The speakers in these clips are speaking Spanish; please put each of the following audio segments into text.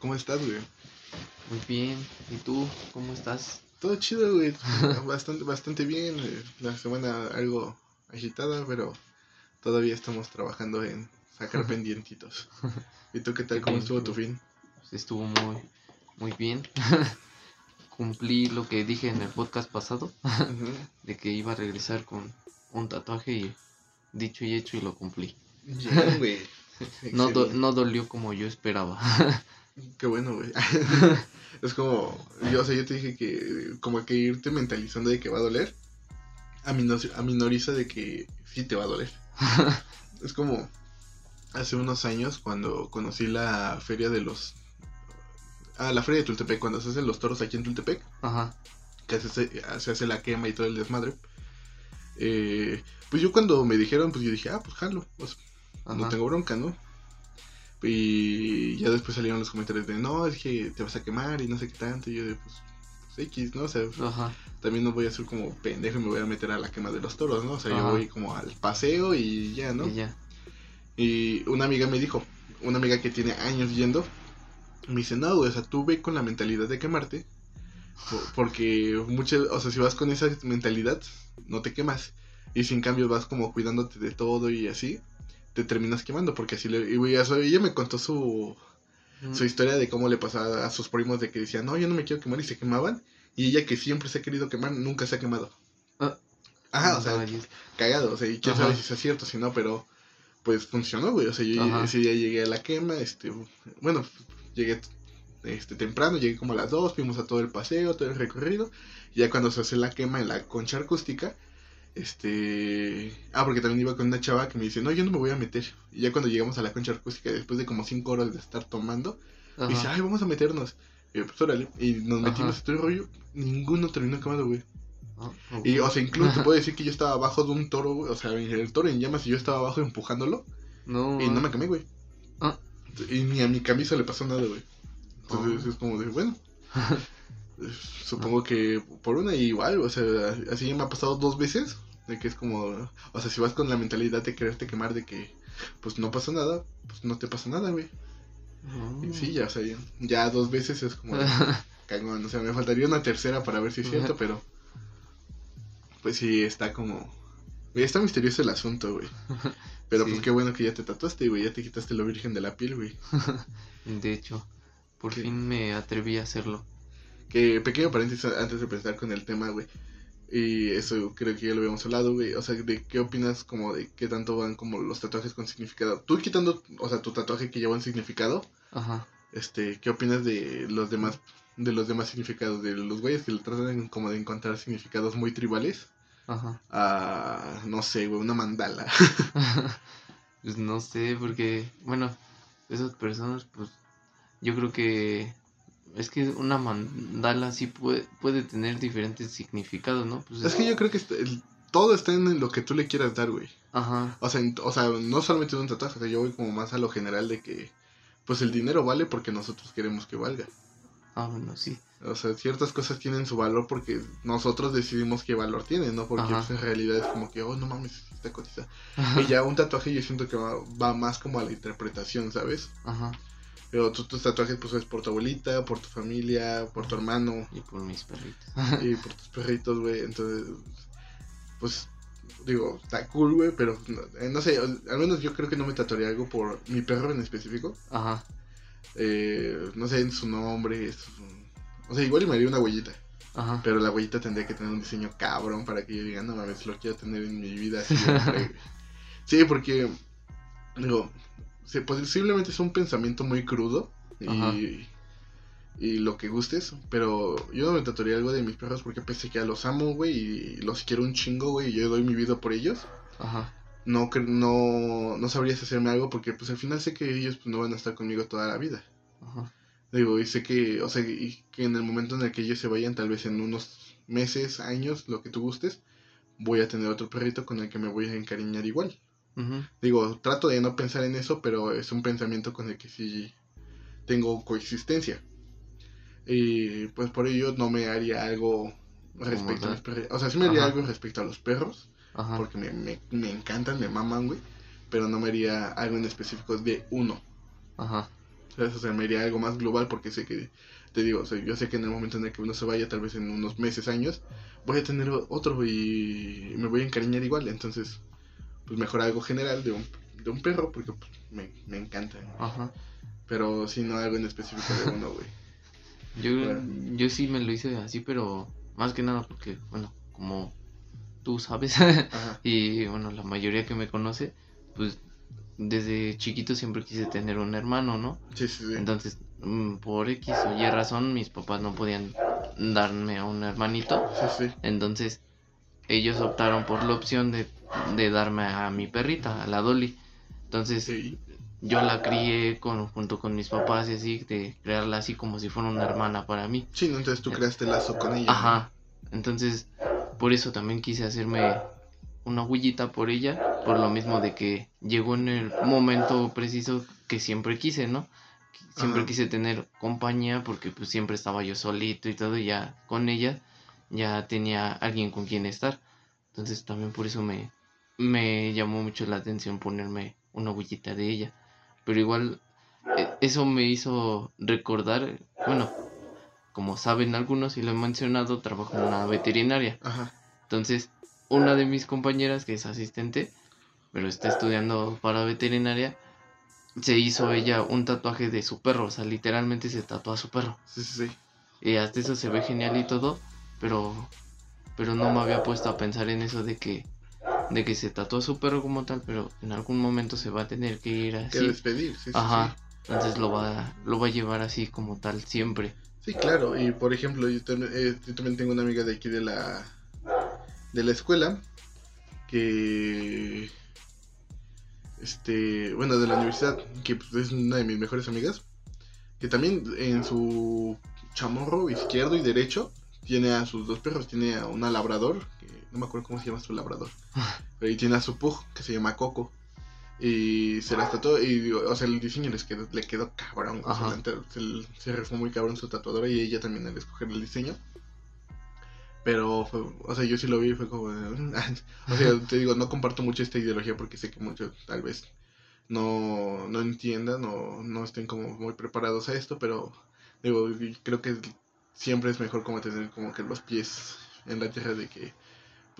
¿Cómo estás, güey? Muy bien. ¿Y tú? ¿Cómo estás? Todo chido, güey. bastante, bastante bien. eh, La semana algo agitada, pero todavía estamos trabajando en sacar pendientitos. ¿Y tú qué tal? ¿Cómo estuvo tu fin? Pues estuvo muy, muy bien. Cumplí lo que dije en el podcast pasado, de que iba a regresar con un tatuaje y dicho y hecho y lo cumplí. Güey. No, do- no dolió como yo esperaba. Qué bueno, güey. es como, yo, o sea, yo te dije que como que irte mentalizando de que va a doler, amino- aminoriza de que sí te va a doler. es como hace unos años cuando conocí la feria de los... Ah, la feria de Tultepec, cuando se hacen los toros aquí en Tultepec, Ajá. que se, hace- se hace la quema y todo el desmadre. eh, pues yo cuando me dijeron, pues yo dije, ah, pues jalo, pues no tengo bronca, ¿no? Y ya después salieron los comentarios de, no, es que te vas a quemar y no sé qué tanto. Y yo de, pues, pues X, ¿no? O sea, Ajá. también no voy a ser como pendejo y me voy a meter a la quema de los toros, ¿no? O sea, yo voy como al paseo y ya, ¿no? Y ya. Y una amiga me dijo, una amiga que tiene años yendo, me dice, no, güey, o sea, tú ve con la mentalidad de quemarte, po- porque muchas, o sea, si vas con esa mentalidad, no te quemas. Y si en cambio vas como cuidándote de todo y así, te terminas quemando, porque así le... Y ella me contó su, su historia de cómo le pasaba a sus primos de que decían, no, yo no me quiero quemar y se quemaban. Y ella que siempre se ha querido quemar, nunca se ha quemado. Ah. Ajá, o sea, cagado, o sea, y quién Ajá. sabe si es cierto, si no, pero pues funcionó, güey, o sea, yo Ajá. ese día llegué a la quema, este, bueno, llegué este temprano, llegué como a las 2, fuimos a todo el paseo, todo el recorrido, y ya cuando se hace la quema en la concha acústica, este, ah, porque también iba con una chava que me dice, no, yo no me voy a meter, y ya cuando llegamos a la concha acústica, después de como 5 horas de estar tomando, me dice, ay, vamos a meternos, y yo, pues órale, y nos metimos Ajá. todo el rollo, ninguno terminó quemado, güey. Ah, Y, o sea, incluso te puedo decir que yo estaba abajo de un toro, güey, o sea, el toro en llamas y yo estaba abajo empujándolo No. y no me quemé, güey. Ah. Y ni a mi camisa le pasó nada, güey. Entonces Oh. es como de, bueno, supongo que por una igual, o sea, así me ha pasado dos veces, de que es como, o sea, si vas con la mentalidad de quererte quemar, de que pues no pasa nada, pues no te pasa nada, güey. Y sí, ya, o sea, ya, ya dos veces es como, cagón, o sea, me faltaría una tercera para ver si es cierto, pero pues sí, está como, güey, está misterioso el asunto, güey. Pero Sí. pues qué bueno que ya te tatuaste, güey, ya te quitaste lo virgen de la piel, güey. De hecho, por ¿Qué? fin me atreví a hacerlo. Que pequeño paréntesis antes de empezar con el tema, güey. Y eso creo que ya lo habíamos hablado, güey. O sea, ¿de qué opinas como de qué tanto van como los tatuajes con significado? Tú quitando, o sea, tu tatuaje que lleva un significado, Ajá. este, ¿qué opinas de los demás de los demás significados de los güeyes que le tratan como de encontrar significados muy tribales Ajá. a no sé, güey, una mandala? pues no sé, porque, bueno, esas personas, pues, yo creo que es que una mandala sí puede, puede tener diferentes significados, ¿no? Pues es que yo creo que está- el- todo está en lo que tú le quieras dar, güey. Ajá. O sea, en- o sea, no solamente de un tatuaje, o sea, yo voy como más a lo general de que pues el dinero vale porque nosotros queremos que valga. Ah, bueno, sí. O sea, ciertas cosas tienen su valor porque nosotros decidimos qué valor tienen, ¿no? Porque pues, en realidad es como que, oh, no mames, está cotiza. Y ya un tatuaje yo siento que va, va más como a la interpretación, ¿sabes? Ajá. Pero tú, tus tatuajes pues es por tu abuelita, por tu familia, por tu hermano Y por mis perritos. y por tus perritos, güey. Entonces, pues digo, está cool, güey, pero no, eh, no sé, al menos yo creo que no me tatuaría algo por mi perro en específico. Ajá. Eh, no sé, en su nombre. su- O sea, igual y me haría una huellita. Ajá. Pero la huellita tendría que tener un diseño cabrón para que yo diga, no mames, lo quiero tener en mi vida güey". sí, porque, digo, posiblemente es un pensamiento muy crudo y, y lo que gustes, pero yo no me tatuaría algo de mis perros porque pese que a los amo, güey, y los quiero un chingo, güey, y yo doy mi vida por ellos. Ajá. No, no, no sabrías hacerme algo porque pues al final sé que ellos pues, no van a estar conmigo toda la vida. Ajá. Digo, y sé que, o sea, y que en el momento en el que ellos se vayan, tal vez en unos meses, años, lo que tú gustes, voy a tener otro perrito con el que me voy a encariñar igual. Digo, trato de no pensar en eso, pero es un pensamiento con el que sí tengo coexistencia. Y pues por ello no me haría algo respecto a los perros. O sea, sí me haría Ajá. algo respecto a los perros, Ajá. porque me, me, me encantan, me maman, güey. Pero no me haría algo en específico de uno. Ajá. O sea, me iría algo más global porque sé que, te digo, o sea, yo sé que en el momento en el que uno se vaya, tal vez en unos meses, años, voy a tener otro y me voy a encariñar igual. Entonces, pues mejor algo general de un, de un perro porque pues, me, me encanta. Ajá. Pero si no algo en específico de uno, güey. Yo, Bueno. yo sí me lo hice así, pero más que nada porque, bueno, como tú sabes, y bueno, la mayoría que me conoce, pues desde chiquito siempre quise tener un hermano, ¿no? Sí, sí, sí. Entonces, mm, por X o Y razón, mis papás no podían darme a un hermanito. Sí, sí. Entonces, ellos optaron por la opción de, de darme a mi perrita, a la Dolly. Entonces, Sí. yo la crié con, junto con mis papás y así, de crearla así como si fuera una hermana para mí. Sí, ¿no? entonces tú creaste lazo con ella. Ajá. Entonces, por eso también quise hacerme una huellita por ella, por lo mismo de que llegó en el momento preciso que siempre quise, ¿no? Siempre Ajá. quise tener compañía porque pues siempre estaba yo solito y todo, y ya con ella ya tenía alguien con quien estar. Entonces también por eso me, me llamó mucho la atención ponerme una huellita de ella. Pero igual eh, eso me hizo recordar, bueno, como saben algunos y lo he mencionado, trabajo en una veterinaria. Ajá. Entonces, una de mis compañeras, que es asistente, pero está estudiando para veterinaria, se hizo ella un tatuaje de su perro, o sea, literalmente se tatuó a su perro. Sí, sí, sí. Y hasta eso se ve genial y todo, pero pero no me había puesto a pensar en eso de que de que se tatuó su perro como tal, pero en algún momento se va a tener que ir Que así. despedir, sí, sí, Ajá. Entonces lo va lo va a llevar así como tal siempre. sí. Sí, claro. Y por ejemplo, yo también, eh, yo también tengo una amiga de aquí de la de la escuela que este, bueno, de la universidad, que pues, es una de mis mejores amigas, que también en su chamorro izquierdo y derecho tiene a sus dos perros, tiene a una labrador, que no me acuerdo cómo se llama su labrador, y tiene a su pug, que se llama Coco. Y se las tatuó, y digo, o sea, el diseño les quedó, le quedó cabrón, o sea, se, se rifó muy cabrón su tatuadora y ella también al escoger el diseño. Pero, fue, o sea, yo sí lo vi y fue como... o sea, te digo, no comparto mucho esta ideología porque sé que muchos tal vez no, no entiendan o no estén como muy preparados a esto, pero digo, creo que siempre es mejor como tener como que los pies en la tierra de que,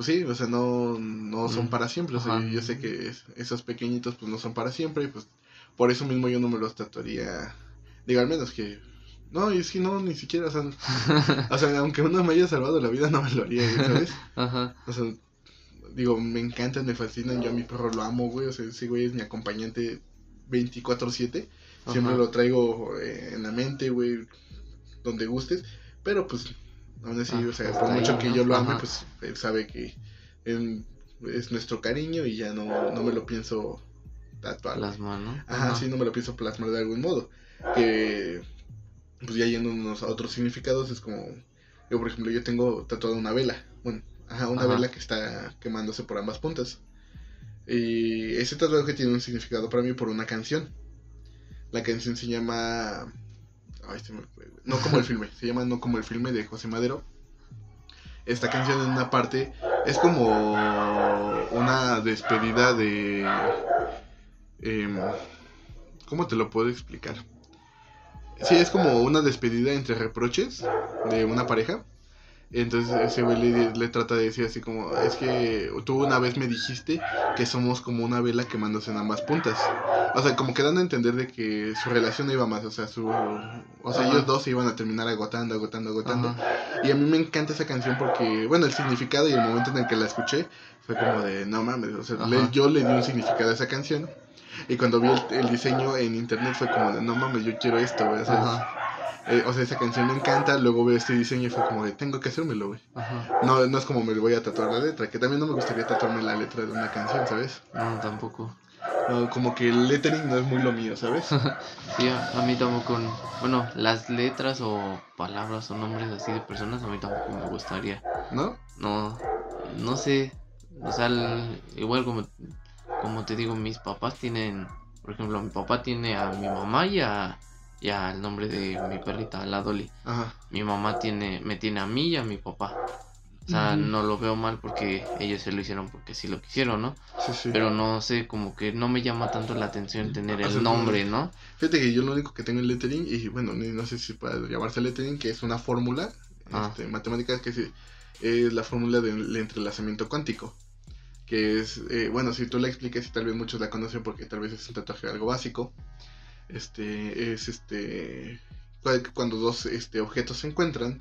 pues sí, o sea, no, no son para siempre, o sea, yo, yo sé que es- esos pequeñitos pues no son para siempre y pues por eso mismo yo no me los tatuaría, digo, al menos que... No, y es que no, ni siquiera, o sea, o sea, aunque uno me haya salvado la vida, no me lo haría, ¿sabes? Ajá. O sea, digo, me encantan, me fascinan. Yo a mi perro lo amo, güey. O sea, ese güey es mi acompañante 24-7. Siempre Ajá. lo traigo eh, en la mente, güey, donde gustes. Pero pues, aún así, Ah, o sea, por mucho que yo lo ame, Ajá. pues él sabe que él- es nuestro cariño y ya no, no me lo pienso tatuar. güey. Plasma, ¿no? Ajá, sí, no me lo pienso plasmar de algún modo. Que, pues ya yéndonos a otros significados, es como, yo por ejemplo, yo tengo tatuada una vela. Bueno, ajá, una Ajá. vela que está quemándose por ambas puntas. Y ese tatuaje tiene un significado para mí por una canción. La canción se llama... No como el filme, se llama No como el filme de José Madero. Esta canción en una parte es como una despedida de... em, ¿Cómo te lo puedo explicar? Sí, es como una despedida entre reproches de una pareja. Entonces ese güey le, le trata de decir así como, es que tú una vez me dijiste que somos como una vela quemándose en ambas puntas. O sea, como que dando a entender de que su relación no iba más, o sea, su, o sea, Ajá. ellos dos se iban a terminar agotando, agotando, agotando. Ajá. Y a mí me encanta esa canción porque, bueno, el significado y el momento en el que la escuché fue como de, no mames, o sea, le- yo le di un significado a esa canción. Y cuando vi el, el diseño en internet fue como de, no mames, yo quiero esto, güey. O sea. Eh, o sea, esa canción me encanta, luego veo este diseño y fue como de, tengo que hacérmelo, güey. No, no es como me voy a tatuar la letra, que también no me gustaría tatuarme la letra de una canción, ¿sabes? No, tampoco. No, como que el lettering no es muy lo mío, ¿sabes? Sí, a, a mí tampoco. Bueno, las letras o palabras o nombres así de personas a mí tampoco me gustaría. ¿No? No, no sé. O sea, el- igual como, como te digo, mis papás tienen, por ejemplo, mi papá tiene a mi mamá y a, y al nombre de mi perrita, la Dolly. Ajá. Mi mamá tiene, me tiene a mí y a mi papá. O sea, no lo veo mal porque ellos se lo hicieron porque sí lo quisieron, ¿no? Sí, sí. Pero no sé, como que no me llama tanto la atención tener el nombre, ¿no? Fíjate que yo lo único que tengo en lettering, y bueno, no sé si puede llamarse lettering, que es una fórmula Ah. este, matemática que sí, es la fórmula del entrelazamiento cuántico. Que es, eh, bueno, si tú la explicas y tal vez muchos la conocen porque tal vez es un tatuaje algo básico. Este, es este, cu- cuando dos este, objetos se encuentran,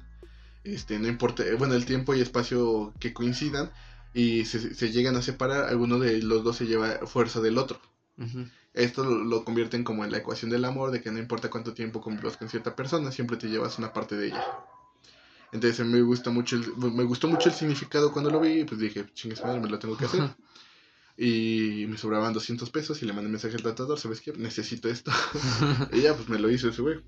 este, no importa, eh, bueno, el tiempo y espacio que coincidan y se, se llegan a separar, alguno de los dos se lleva fuerza del otro. Esto lo, lo convierten como en la ecuación del amor, de que no importa cuánto tiempo convivas con cierta persona, siempre te llevas una parte de ella. Entonces me gusta mucho el, me gustó mucho el significado cuando lo vi, y pues dije, chingues madre, me lo tengo que hacer. Y me sobraban 200 pesos y le mandé un mensaje al tratador, ¿sabes qué? Necesito esto. y ya, pues me lo hizo ese güey.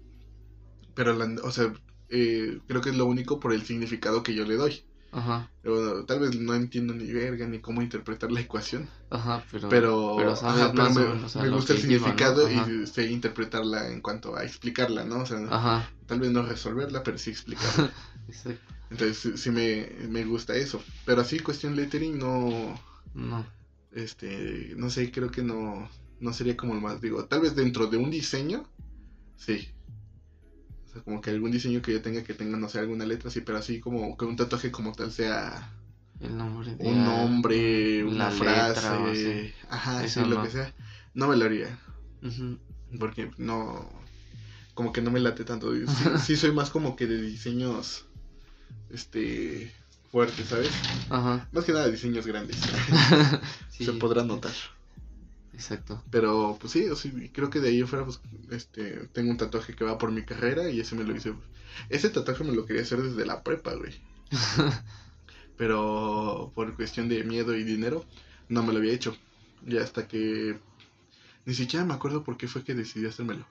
Pero, la- o sea, eh, creo que es lo único por el significado que yo le doy. Ajá, bueno, tal vez no entiendo ni verga ni cómo interpretar la ecuación. ajá, pero... Pero, pero sabes ajá, pero más o me, gusta el que lleva, ¿no? significado y sé interpretarla en cuanto a explicarla, ¿no? O sea, Ajá, tal vez no resolverla, pero sí explicarla. Entonces sí, sí me, me gusta eso. Pero así, cuestión lettering, no, No, este, no sé, creo que no, no sería como el más, digo, tal vez dentro de un diseño, sí. O sea, como que algún diseño que yo tenga que tenga, no sé, alguna letra, sí, pero así como que un tatuaje como tal sea el nombre de... un nombre, una frase, ajá, Eso sí, lo que sea, no me lo haría. Porque no. Como que no me late tanto. Sí, sí soy más como que de diseños. Este. Fuertes, ¿sabes? Ajá. Más que nada diseños grandes. Sí, Se podrá notar. Exacto. Pero, pues sí, o sea, creo que de ahí fuera, pues, este, tengo un tatuaje que va por mi carrera y ese me lo hice. Ese tatuaje me lo quería hacer desde la prepa, güey. Pero por cuestión de miedo y dinero, no me lo había hecho. Y hasta que ni siquiera me acuerdo por qué fue que decidí hacérmelo.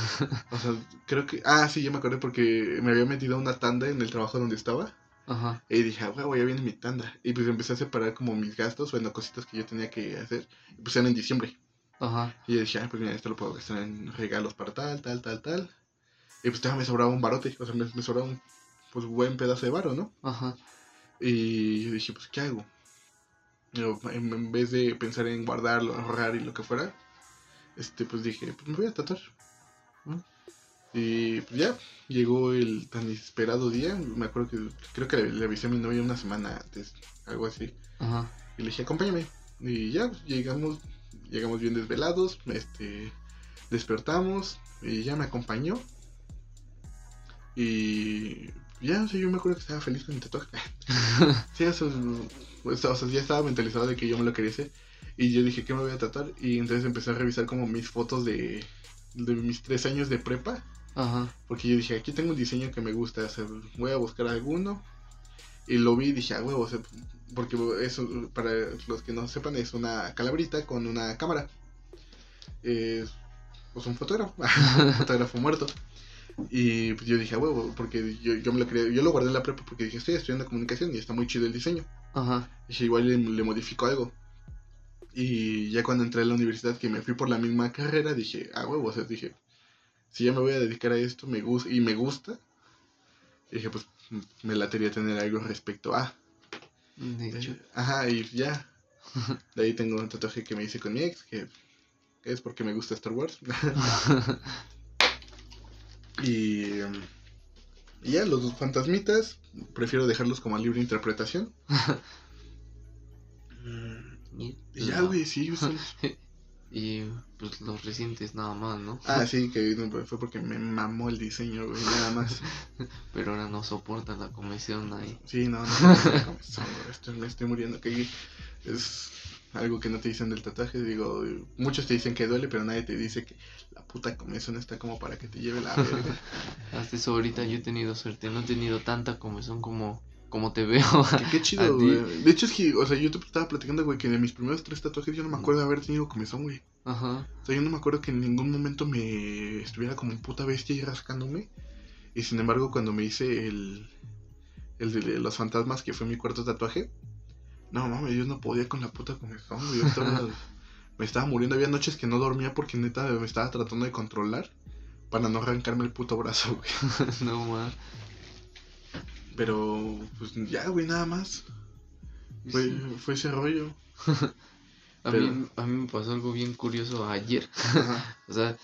O sea, creo que. Ah, sí, ya me acordé porque me había metido a una tanda en el trabajo donde estaba. Ajá. Y dije, ah, huevo, ya viene mi tanda. Y pues empecé a separar como mis gastos, bueno, cositas que yo tenía que hacer. Y pues eran en diciembre. Ajá. Y yo dije, ah, pues mira, esto lo puedo gastar en regalos para tal, tal, tal, tal. Y pues todavía me sobraba un barote. O sea, me, me sobraba un pues, buen pedazo de varo, ¿no? Ajá. Y yo dije, pues, ¿qué hago? Yo, en, en vez de pensar en guardarlo, ahorrar y lo que fuera, este, pues dije, pues me voy a tatuar. ¿Mm? Y pues ya, llegó el tan esperado día. Me acuerdo que creo que le, le avisé a mi novia una semana antes, algo así. Ajá. Y le dije, acompáñame. Y ya, pues, llegamos, llegamos bien desvelados, este, despertamos y ya me acompañó. Y ya, o sea, yo me acuerdo que estaba feliz con mi tatuaje. sí, eso, o sea, ya estaba mentalizado de que yo me lo quería hacer. Y yo dije, ¿qué me voy a tatuar? Y entonces empecé a revisar como mis fotos de, de mis tres años de prepa. Ajá. Porque yo dije, aquí tengo un diseño que me gusta, o sea, voy a buscar alguno. Y lo vi y dije, ah, huevo, o sea, porque eso, para los que no sepan, es una calabrita con una cámara. Es pues un fotógrafo, un fotógrafo muerto. Y pues yo dije, ah, huevo, porque yo, yo me lo quería, yo lo guardé en la prepa porque dije, estoy estudiando comunicación y está muy chido el diseño. Ajá. Dije, igual le, le modifico algo. Y ya cuando entré a la universidad, que me fui por la misma carrera, dije, ah, huevo, o sea, dije, si ya me voy a dedicar a esto me gusta y me gusta, dije, pues me latería tener algo respecto a. De hecho. Eh, Ajá, y ya. De ahí tengo un tatuaje que me hice con mi ex, que es porque me gusta Star Wars. y, y ya, los dos fantasmitas, prefiero dejarlos como a libre interpretación. Y, ya, güey, sí, son- Y pues los recientes nada más, ¿no? Ah, sí, que no, fue porque me mamó el diseño, güey, nada más. Pero ahora no soporta la comisión ahí. Sí, no, no, no, no, no, estoy, me estoy muriendo. Que es algo que no te dicen del tatuaje. Digo, muchos te dicen que duele, pero nadie te dice que la puta comezón está como para que te lleve la verga. Hasta eso ahorita yo he tenido suerte, no he tenido tanta comezón como, como te veo. Que qué A chido, güey. De hecho, es que, o sea, yo te estaba platicando, güey, que de mis primeros tres tatuajes yo no me acuerdo de haber tenido comezón, güey. Ajá. O sea, yo no me acuerdo que en ningún momento me estuviera como puta bestia y rascándome. Y sin embargo, cuando me hice el, el de los fantasmas, que fue mi cuarto tatuaje, no mames, yo no podía con la puta comezón, güey. Yo estaba- me estaba muriendo. Había noches que no dormía porque neta me estaba tratando de controlar para no arrancarme el puto brazo, güey. no más. Pero, pues ya, güey, nada más. Fue, Sí. fue ese rollo. A, Pero- mí, a mí me pasó algo bien curioso ayer. O sea,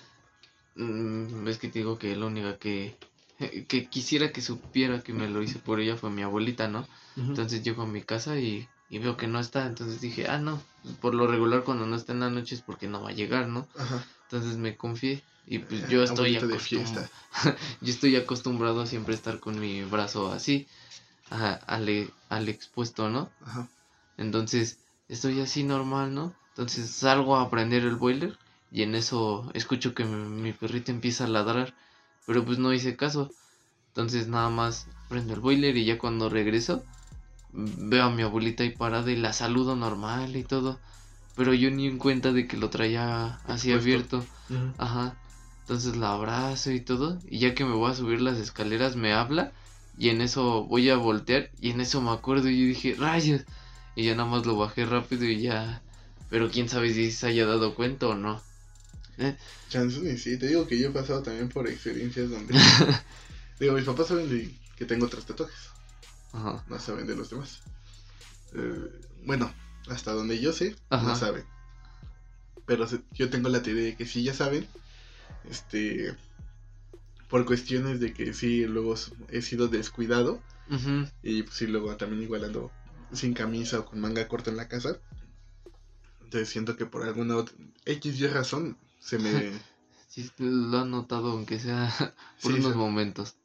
mm, es que te digo que la única que, que quisiera que supiera que me lo hice por ella fue mi abuelita, ¿no? Entonces llego a mi casa y, y veo que no está. Entonces dije, ah, no, por lo regular cuando no está en la noche es porque no va a llegar, ¿no? Ajá. Entonces me confié y pues yo estoy abuelita de fiesta. yo estoy acostumbrado a siempre estar con mi brazo así, ajá, al, e- al expuesto, ¿no? Ajá. Entonces estoy así normal, ¿no? Entonces salgo a prender el boiler y en eso escucho que mi, mi perrito empieza a ladrar, pero pues no hice caso. Entonces nada más prendo el boiler y ya cuando regreso veo a mi abuelita ahí parada y la saludo normal y todo. Pero yo ni en cuenta de que lo traía así Expuesto. abierto. Ajá. Entonces la abrazo y todo. Y ya que me voy a subir las escaleras me habla. Y en eso voy a voltear. Y en eso me acuerdo y yo dije, rayos. Y ya nada más lo bajé rápido y ya. Pero quién sabe si se haya dado cuenta o no. ¿Eh? Chances ni sí, te digo que yo he pasado también por experiencias donde. digo, mis papás saben de que tengo tres tatuajes, Ajá. no saben de los demás. Eh, bueno, hasta donde yo sé, no saben. Pero yo tengo la teoría de que sí ya saben, este. Por cuestiones de que sí, luego he sido descuidado. Y pues sí, luego también igual ando sin camisa o con manga corta en la casa. Entonces siento que por alguna otra X y razón se me... Sí, lo han notado aunque sea por Sí, unos sí. momentos.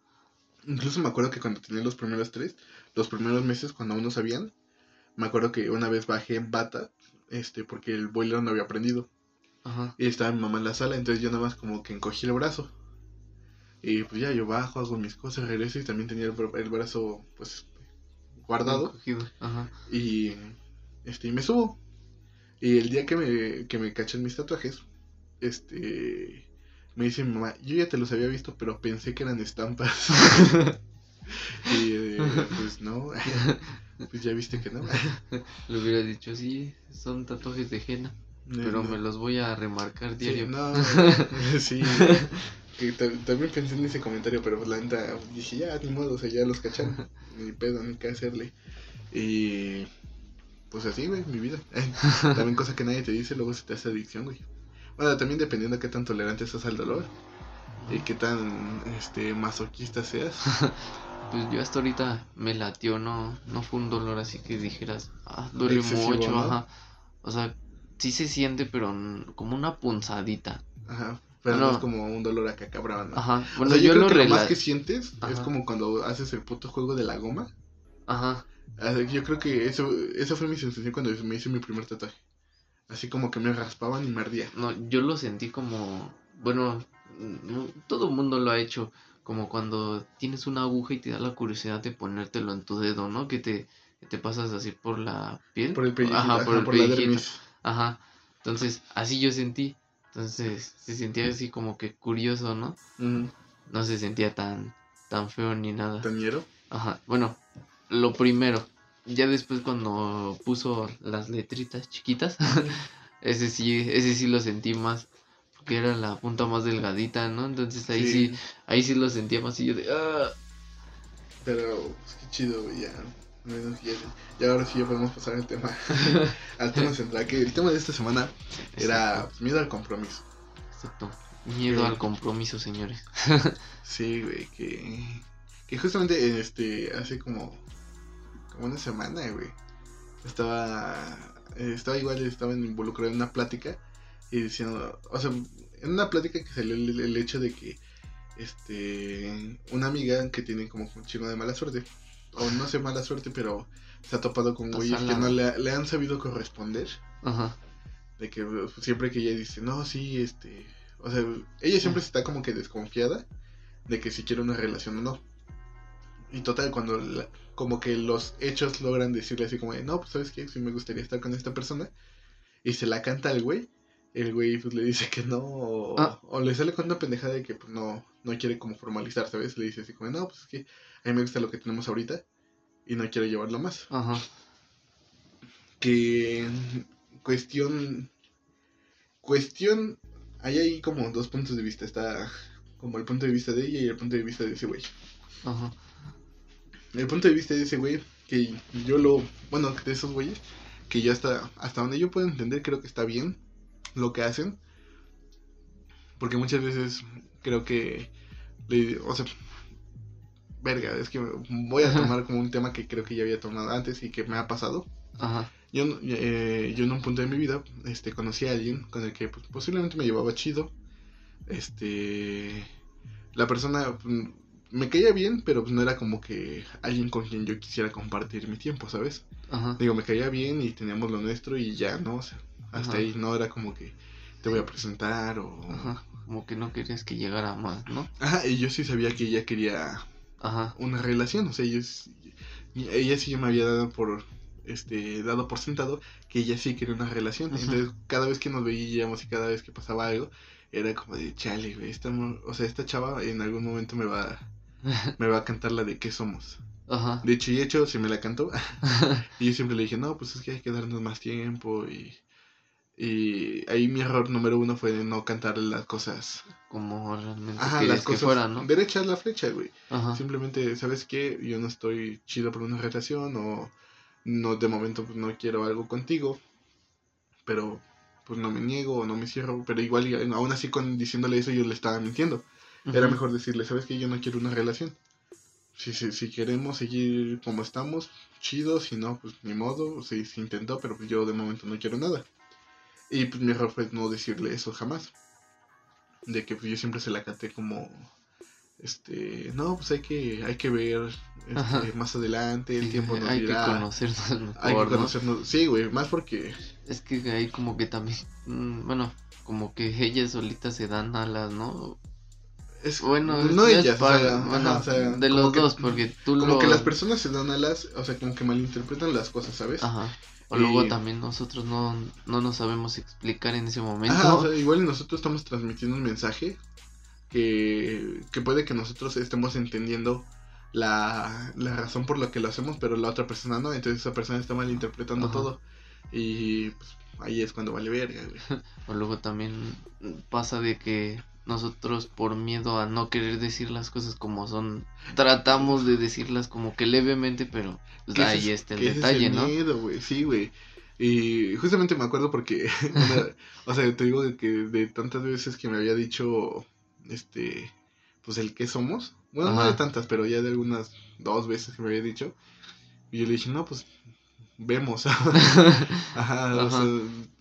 Incluso me acuerdo que cuando tenía los primeros tres, los primeros meses cuando aún no sabían, me acuerdo que una vez bajé en bata, este, porque el boiler no había prendido. Ajá. Y estaba mi mamá en la sala, entonces yo nada más como que encogí el brazo. Y pues ya yo bajo, hago mis cosas, regreso y también tenía el, el brazo pues guardado. Ajá. Y este y me subo. Y el día que me, que me cachan mis tatuajes, este me dice mi mamá, yo ya te los había visto, pero pensé que eran estampas. y eh, pues no, pues ya viste que no. Le hubiera dicho, sí, son tatuajes de henna. Pero me los voy a remarcar Sí, diario. no, sí. que ta- también pensé en ese comentario, pero pues la neta dije, ya, ni modo, o sea, ya los cacharon. Ni pedo, ni qué hacerle. Y pues así, güey, mi vida. también cosa que nadie te dice, luego se te hace adicción, güey. Bueno, también dependiendo de qué tan tolerante estás al dolor y qué tan este masoquista seas. Pues yo hasta ahorita me latió, no, no fue un dolor así que dijeras, ah, duele Excesivo, mucho, ¿no? ajá. O sea, sí se siente, pero como una punzadita. Ajá. Pero No. no es como un dolor acá cabrón, ¿no? Ajá. O Bueno, sea, yo, yo, creo lo que lo más que sientes es como cuando haces el puto juego de la goma. Ajá. Ah, Yo creo que eso, esa fue mi sensación cuando me hice mi primer tatuaje. Así como que me raspaban y me ardía. No, yo lo sentí como, bueno, no- todo el mundo lo ha hecho, como cuando tienes una aguja y te da la curiosidad de ponértelo en tu dedo, ¿no? Que te, que te pasas así por la piel. Por el pellejito, Ajá, ajá, por el por la dermis. Ajá. Entonces, así yo sentí. Entonces, se sentía así como que curioso, ¿no? No se sentía tan, tan feo ni nada. ¿Tañero? Ajá. Bueno, lo primero. Ya después cuando puso las letritas chiquitas, ese sí, ese sí lo sentí más. Porque era la punta más delgadita, ¿no? Entonces ahí sí, ahí sí lo sentía más y yo de ah. Pero, pues, qué chido, ya. Ya, ya ahora sí ya podemos pasar al tema. al tema central. Que el tema de esta semana era pues, miedo al compromiso. exacto. Miedo Sí. al compromiso, señores. Sí, güey, que. Que justamente este, hace como. Como una semana, güey. Estaba. eh, estaba igual, estaba involucrado en una plática. Y diciendo. O sea, en una plática que salió el, el hecho de que. Este. Una amiga que tiene como un chingo de mala suerte. O no sé mala suerte, pero. Se ha topado con güeyes que no le, le han sabido corresponder. Ajá. De que pues, siempre que ella dice, no, sí, este. O sea, ella siempre está como que desconfiada de que si quiere una relación o no. Y total, cuando la- como que los hechos logran decirle así como de, no, pues sabes qué, sí me gustaría estar con esta persona. Y se la canta al güey. El güey pues le dice que no. O, Ah. o le sale con una pendejada de que pues no, no quiere como formalizar, ¿sabes? Le dice así como, no, pues es que a mí me gusta lo que tenemos ahorita. Y no quiero llevarlo más Ajá. que cuestión cuestión hay ahí como dos puntos de vista está como el punto de vista de ella y el punto de vista de ese güey Ajá. el punto de vista de ese güey, que yo lo, bueno, de esos güeyes, que yo hasta, hasta donde yo puedo entender, creo que está bien lo que hacen. Porque muchas veces creo que, le, o sea, verga, es que voy a tomar como un tema que creo que ya había tomado antes y que me ha pasado. Ajá. Yo, eh, yo en un punto de mi vida este, conocí a alguien con el que pues, posiblemente me llevaba chido. Este, la persona mm, me caía bien, pero pues, no era como que alguien con quien yo quisiera compartir mi tiempo, ¿sabes? Ajá. Digo, me caía bien y teníamos lo nuestro y ya, ¿no? O sea, hasta Ajá. ahí no era como que te voy a presentar o... Ajá. Como que no querías que llegara más, ¿no? Ajá, y yo sí sabía que ella quería Ajá. una relación, o sea, yo, ella sí me había dado por, este, dado por sentado que ella sí quería una relación, entonces cada vez que nos veíamos y cada vez que pasaba algo, era como de, chale, güey, esta, o sea, esta chava en algún momento me va, me va a cantar la de qué somos. Ajá. De hecho y hecho, se me la cantó, y yo siempre le dije, no, pues es que hay que darnos más tiempo, y, y ahí mi error número uno fue no cantarle las cosas, Como realmente ajá, las cosas, que fuera, ¿no? derechas la flecha, güey. Ajá. Simplemente, ¿sabes qué? Yo no estoy chido por una relación o no de momento pues, no quiero algo contigo, pero pues no me niego o no me cierro, pero igual y aún así con diciéndole eso yo le estaba mintiendo. Era mejor decirle, ¿sabes qué? Yo no quiero una relación. Si, si, si queremos seguir como estamos, chido, si no, pues ni modo, se, se intentó, pero pues yo de momento no quiero nada. Y pues mi error fue no decirle eso jamás. De que pues yo siempre se la caté como, este, no, pues hay que, hay que ver este, más adelante, el Sí, tiempo nos hay dirá. que conocernos mejor, hay que ¿no? conocernos, sí, güey, más porque, Es que ahí como que también, mm, bueno, como que ellas solitas se dan alas, ¿no? es, Bueno, no es ellas, o para- sea, bueno, ajá, o sea, de los que- dos, porque tú Como lo... que las personas se dan alas, o sea, como que malinterpretan las cosas, ¿sabes? Ajá. O luego Y- también nosotros no, no nos sabemos explicar en ese momento. Ajá, o sea, igual nosotros estamos transmitiendo un mensaje que, que puede que nosotros estemos entendiendo la, la razón por la que lo hacemos, pero la otra persona no, entonces esa persona está malinterpretando Ajá. todo. Y pues ahí es cuando vale verga, güey. O luego también pasa de que nosotros por miedo a no querer decir las cosas como son, tratamos de decirlas como que levemente, pero pues, ahí es- está el es detalle, el ¿no? miedo, sí, güey. Y justamente me acuerdo porque, una- o sea, te digo que de tantas veces que me había dicho, este, pues el que somos, bueno, no de tantas, pero ya de algunas dos veces que me había dicho, y yo le dije, no, pues vemos. Ajá, o sea,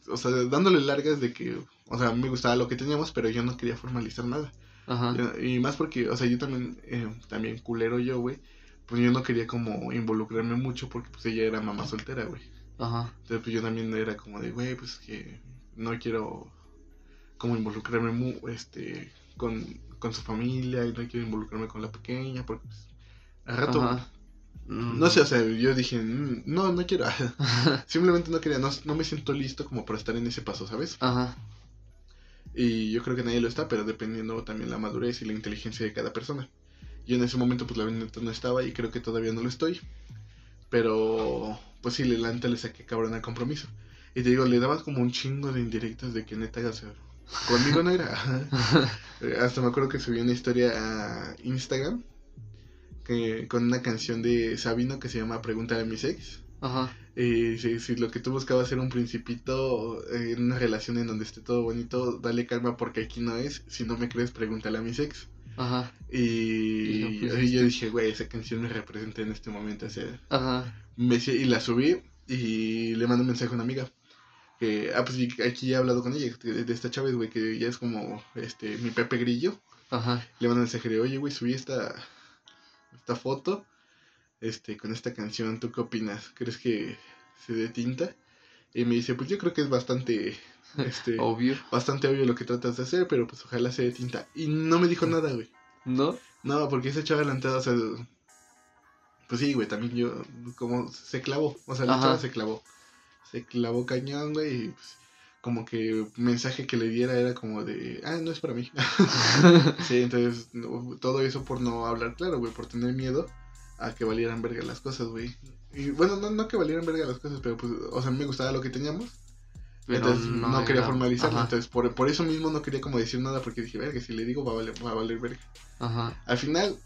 o sea, dándole largas de que, o sea, me gustaba lo que teníamos, pero yo no quería formalizar nada. Ajá. Y más porque, o sea, yo también, eh, también culero yo, güey, pues yo no quería como involucrarme mucho porque pues ella era mamá soltera, güey. Ajá. Entonces pues yo también era como de, güey, pues que no quiero como involucrarme mu este, con, con su familia y no quiero involucrarme con la pequeña porque pues, al rato, Ajá. Mm. no sé, o sea, yo dije, "Mm, no, no quiero, simplemente no quería, no, no me siento listo como para estar en ese paso, ¿sabes? Ajá. Y yo creo que nadie lo está, pero dependiendo también la madurez y la inteligencia de cada persona. Yo en ese momento pues la neta no estaba y creo que todavía no lo estoy. Pero pues sí, le, la neta le saqué cabrón al compromiso. Y te digo, le dabas como un chingo de indirectas de que neta, o sea, conmigo no era. Hasta me acuerdo que subí una historia a Instagram que, con una canción de Sabino que se llama Pregúntale a mis ex. Ajá. Y si, si lo que tú buscabas era un principito eh, en una relación en donde esté todo bonito, dale calma porque aquí no es. Si no me crees, pregúntale a mis ex. Ajá. Y, yo dije, güey, esa canción me representa en este momento. O sea, Ajá. me, y la subí y le mandé un mensaje a una amiga. Que, ah, pues aquí he hablado con ella, de, esta Chávez, güey, que ya es como este mi Pepe Grillo. Ajá. Le mando un mensaje de, oye, güey, subí esta, esta foto este, con esta canción. ¿Tú qué opinas? ¿Crees que se dé tinta? Y me dice, pues yo creo que es bastante, este, Obvio. bastante obvio lo que tratas de hacer, pero pues ojalá se dé tinta. Y no me dijo nada, güey. ¿No? No, porque esa chava adelantada, o sea, pues sí, güey, también yo, como se clavó, o sea, la chava se clavó. Se clavó cañón, güey, y pues, como que mensaje que le diera era como de, ah, no es para mí. Sí, entonces no, todo eso por no hablar claro, güey, por tener miedo a que valieran verga las cosas, güey. Y bueno, no, no que valieran verga las cosas, pero pues, o sea, a mí me gustaba lo que teníamos. entonces no, quería formalizarlo. Ajá. Entonces por, por eso mismo no quería como decir nada porque dije, verga, si le digo va a valer, va a valer verga. Ajá. Al final,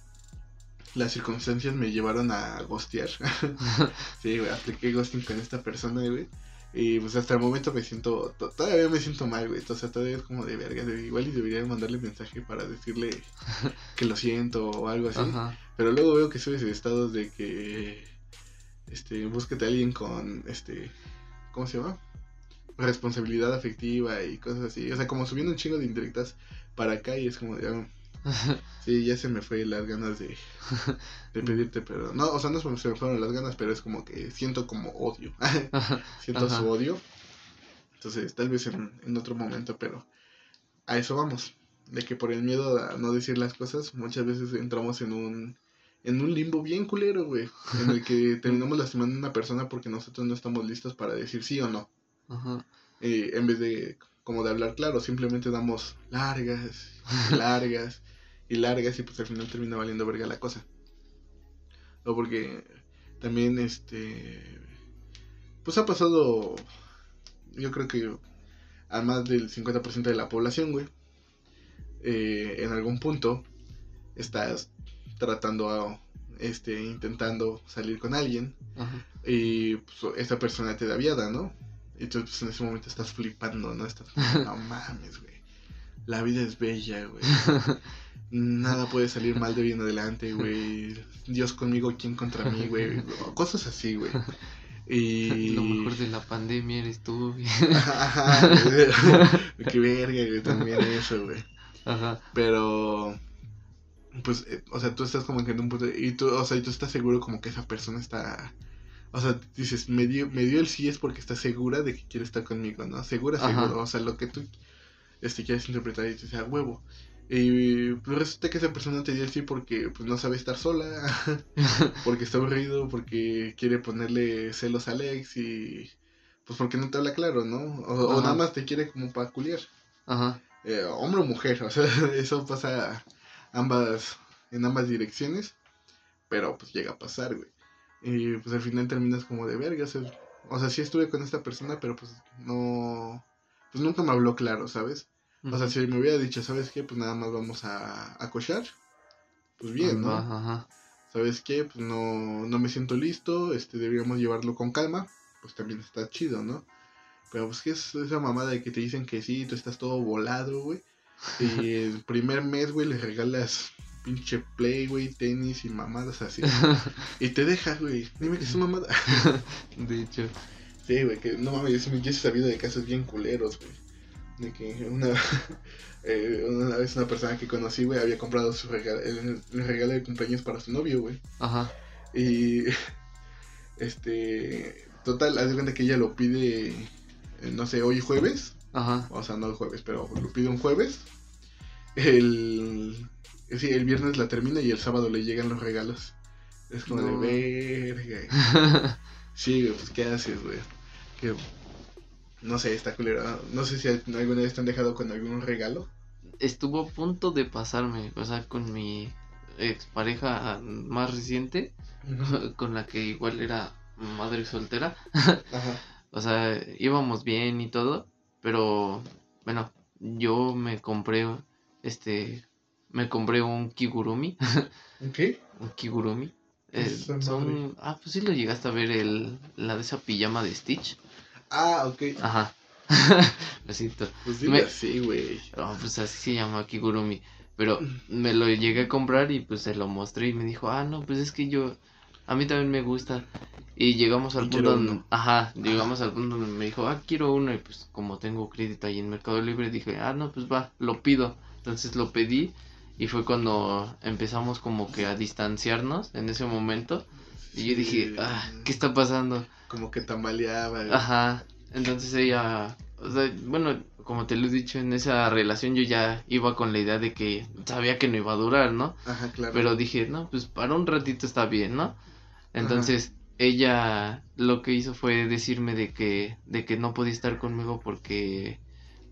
las circunstancias me llevaron a gostear. sí, güey, apliqué ghosting con esta persona, güey. Y pues hasta el momento me siento, todavía me siento mal, güey. O sea, todavía es como de verga. igual y debería mandarle mensaje para decirle que lo siento o algo así. Pero luego veo que subes estados de que, este, búsquete a alguien con, este, ¿cómo se llama? Responsabilidad afectiva y cosas así. O sea, como subiendo un chingo de indirectas para acá y es como de, ah, Sí, ya se me fue las ganas de, de pedirte pero No, o sea, no se me fueron las ganas, pero es como que siento como odio. siento su odio. Entonces, tal vez en, en, otro momento, pero a eso vamos. De que por el miedo a no decir las cosas, muchas veces entramos en un, en un limbo bien culero, güey. En el que terminamos lastimando a una persona porque nosotros no estamos listos para decir sí o no. Eh, en vez de como de hablar claro, simplemente damos largas, largas y largas y pues al final termina valiendo verga la cosa. O porque también este pues ha pasado yo creo que a más del 50% de la población, güey. Eh, en algún punto estás tratando a, este intentando salir con alguien y pues, esa persona te da viada, ¿no? Y tú pues, en ese momento estás flipando, ¿no? Estás, no mames, güey. La vida es bella, güey. Nada puede salir mal de bien adelante, güey. Dios conmigo, ¿quién contra mí, güey? Cosas así, güey. Y... Lo mejor de la pandemia eres tú, güey. Qué verga, güey, también eso, güey. Ajá. Pero, pues, eh, o sea, tú estás como en un punto, y tú, o sea, y tú estás seguro como que esa persona está, o sea, dices, me dio, me dio el sí es porque está segura de que quiere estar conmigo, ¿no? Segura, segura, o sea, lo que tú este, quieres interpretar y dices, a huevo. Y pues resulta que esa persona te dio el sí porque pues no sabe estar sola, porque está aburrido, porque quiere ponerle celos a Alex y pues porque no te habla claro, ¿no? O, nada más te quiere como para culiar. Ajá. Eh, hombre o mujer, o sea, eso pasa ambas, en ambas direcciones, pero pues llega a pasar, güey. Y pues al final terminas como de verga, o sea, sí estuve con esta persona, pero pues no, pues nunca me habló claro, ¿sabes? O sea, si me hubiera dicho, ¿sabes qué? Pues nada más vamos a, a cochar. Pues bien, ¿no? ¿Sabes qué? Pues no, no me siento listo, este, deberíamos llevarlo con calma. Pues también está chido, ¿no? Pero pues que es esa mamada de que te dicen que sí, tú estás todo volado, güey. Y el primer mes, güey, le regalas pinche play, güey, tenis y mamadas así. y te deja, güey. Dime que es mamada. de hecho. Sí, güey, que no mames, yo, he sabido de casos bien culeros, güey de que una, eh, una vez una persona que conocí, güey, había comprado su regalo, el, regalo de cumpleaños para su novio, güey. Ajá. Y, este, total, haz de cuenta que ella lo pide, eh, no sé, hoy jueves. Ajá. O sea, no el jueves, pero lo pide un jueves. El, sí, el viernes la termina y el sábado le llegan los regalos. Es como de verga. sí, pues, ¿qué haces, güey? Que no sé, está culero. No sé si alguna vez te han dejado con algún regalo. Estuvo a punto de pasarme, o sea, con mi expareja más reciente, con la que igual era madre soltera. Ajá. o sea, íbamos bien y todo, pero bueno, yo me compré este me compré un kigurumi. ¿Un qué? un kigurumi. Eh, son, ah, pues sí lo llegaste a ver el, la de esa pijama de Stitch. Ah, ok. Ajá. lo siento. Pues dime así, güey. Pues así se llama Kigurumi. Pero me lo llegué a comprar y pues se lo mostré y me dijo, ah, no, pues es que yo, a mí también me gusta. Y llegamos al punto donde, ajá, llegamos al punto donde me dijo, ah, quiero uno. Y pues como tengo crédito ahí en Mercado Libre, dije, ah, no, pues va, lo pido. Entonces lo pedí y fue cuando empezamos como que a distanciarnos en ese momento. Y yo dije, ah, ¿qué está pasando? como que tambaleaba. Ajá. Entonces ella, o sea, bueno, como te lo he dicho, en esa relación yo ya iba con la idea de que sabía que no iba a durar, ¿no? Ajá, claro. Pero dije, no, pues para un ratito está bien, ¿no? Entonces ella lo que hizo fue decirme de que, de que no podía estar conmigo porque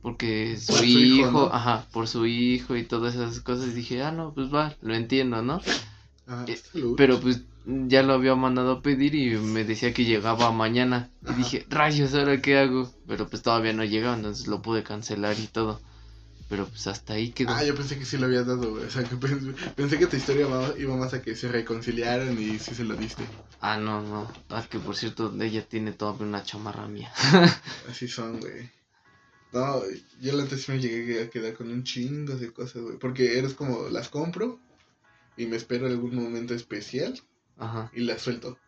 porque su, hijo, ajá, por su hijo y todas esas cosas, dije, ah, no, pues va, lo entiendo, ¿no? Ajá, eh, pero pues ya lo había mandado a pedir y me decía que llegaba mañana. Y dije, rayos, ¿ahora qué hago? Pero pues todavía no llegaba, entonces lo pude cancelar y todo. pero pues hasta ahí quedó. Ah, yo pensé que sí lo habías dado, güey. O sea, que pensé, pensé que tu historia iba más a que se reconciliaron y sí se lo diste. Ah, no, no. Ah, que por cierto, ella tiene todavía una chamarra mía. Así son, güey. No, yo la antes sí me llegué a quedar con un chingo de cosas, güey. Porque eres como, las compro y me espero algún momento especial Ajá. y las suelto.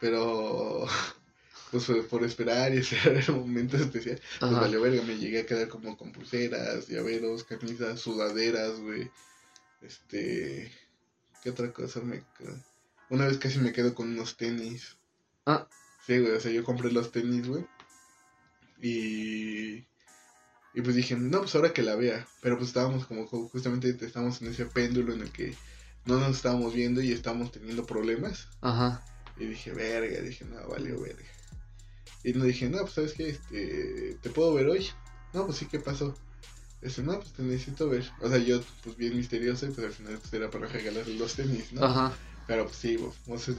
Pero, pues por- esperar y esperar el momento especial, pues Ajá. valió verga. Me llegué a quedar como con pulseras, llaveros, camisas, sudaderas, güey. Este, ¿qué otra cosa me? Una vez casi me quedo con unos tenis. Ah. Sí, güey, o sea, yo compré los tenis, güey. Y. Y pues dije, no, pues ahora que la vea. Pero pues estábamos como, ju- justamente estábamos en ese péndulo en el que no nos estábamos viendo y estábamos teniendo problemas. Ajá. Y dije, verga, dije, no, valió verga. Y no dije, no, pues sabes qué, este, ¿te puedo ver hoy? No, pues sí, ¿qué pasó? Este, no, pues te necesito ver. O sea, yo, pues bien misterioso, y pues al final pues, era para regalarle los tenis, ¿no? Ajá. Pero pues sí, vos, eh,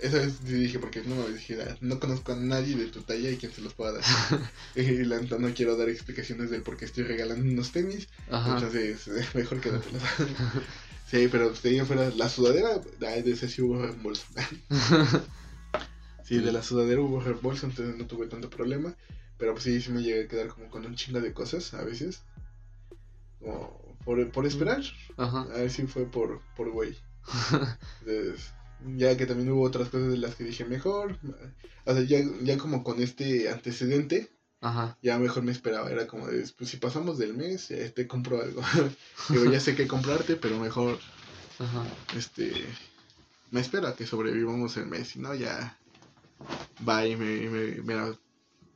esa vez sí dije, porque no, dije, "Ah, no conozco a nadie de tu talla y quien se los pueda dar. y la neta no quiero dar explicaciones del por qué estoy regalando unos tenis, Ajá. entonces eh, mejor quédatelos. sí, pero pues, ahí en fuera, la sudadera, de ese sí hubo reembolso. sí, de la sudadera hubo reembolso, entonces no tuve tanto problema. Pero pues sí, sí me llegué a quedar como con un chingo de cosas a veces. Como por, por esperar. Ajá. A ver si fue por, por güey. Entonces, ya que también hubo otras cosas de las que dije mejor. O sea, ya, ya como con este antecedente, Ajá. ya mejor me esperaba. Era como de, pues si pasamos del mes, ya te compro algo. Digo, ya sé qué comprarte, pero mejor, Ajá. este, me espero a que sobrevivamos el mes. Si no, ya va y me, me- mira,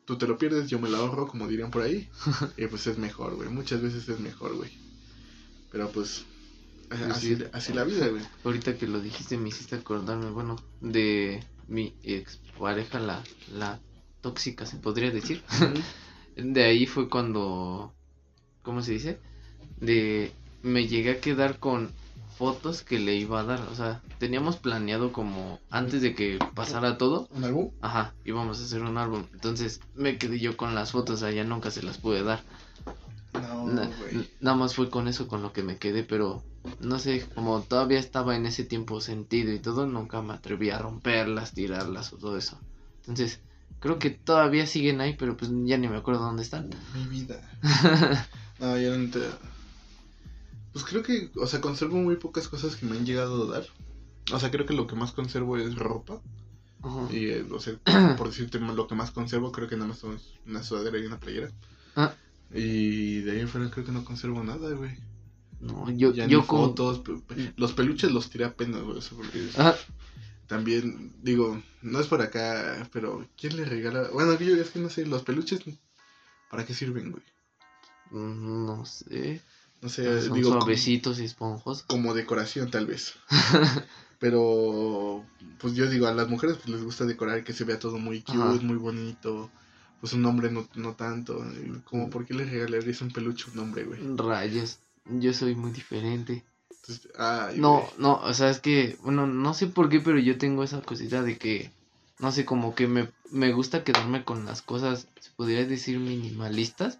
tú te lo pierdes, yo me lo ahorro, como dirían por ahí. Y pues es mejor, güey. Muchas veces es mejor, güey. Pero pues, así, sí. así la vida, güey. Ahorita que lo dijiste me hiciste acordarme, bueno, de mi ex pareja, la, la tóxica, se podría decir. De ahí fue cuando, ¿cómo se dice? De, me llegué a quedar con fotos que le iba a dar, o sea, teníamos planeado como antes de que pasara todo, ¿Un álbum? ajá, íbamos a hacer un álbum, entonces me quedé yo con las fotos, a ella nunca se las pude dar. No, Na- güey. nada más fue con eso con lo que me quedé, pero no sé, como todavía estaba en ese tiempo sentido y todo, nunca me atreví a romperlas, tirarlas o todo eso. Entonces, creo que todavía siguen ahí, pero pues ya ni me acuerdo dónde están. Mi vida. No, ya no te... Pues creo que, o sea, conservo muy pocas cosas que me han llegado a dar. O sea, creo que lo que más conservo es ropa. Ajá. Y, eh, o sea, por decirte lo que más conservo, creo que nada más son una sudadera y una playera. Ah. Y de ahí en fuera creo que no conservo nada, güey. No, yo, Ya yo ni como... fotos. pe- Los peluches los tiré apenas, güey. Ajá. también, digo, no es por acá, pero ¿quién le regala? Bueno, yo es que no sé, los peluches, ¿para qué sirven, güey? Mm, No sé. No sé, Son digo, como- suavecitos y esponjosos. como decoración tal vez. Pero, pues yo digo, a las mujeres pues, les gusta decorar que se vea todo muy cute, Ajá. muy bonito. Pues un hombre no, no tanto. Como, ¿por qué le regalarías un peluche un hombre, güey? Rayos. Yo soy muy diferente. Entonces, ay, No, güey. no, o sea, es que, bueno, no sé por qué, pero yo tengo esa cosita de que, no sé, como que me, me gusta quedarme con las cosas, se podría decir minimalistas.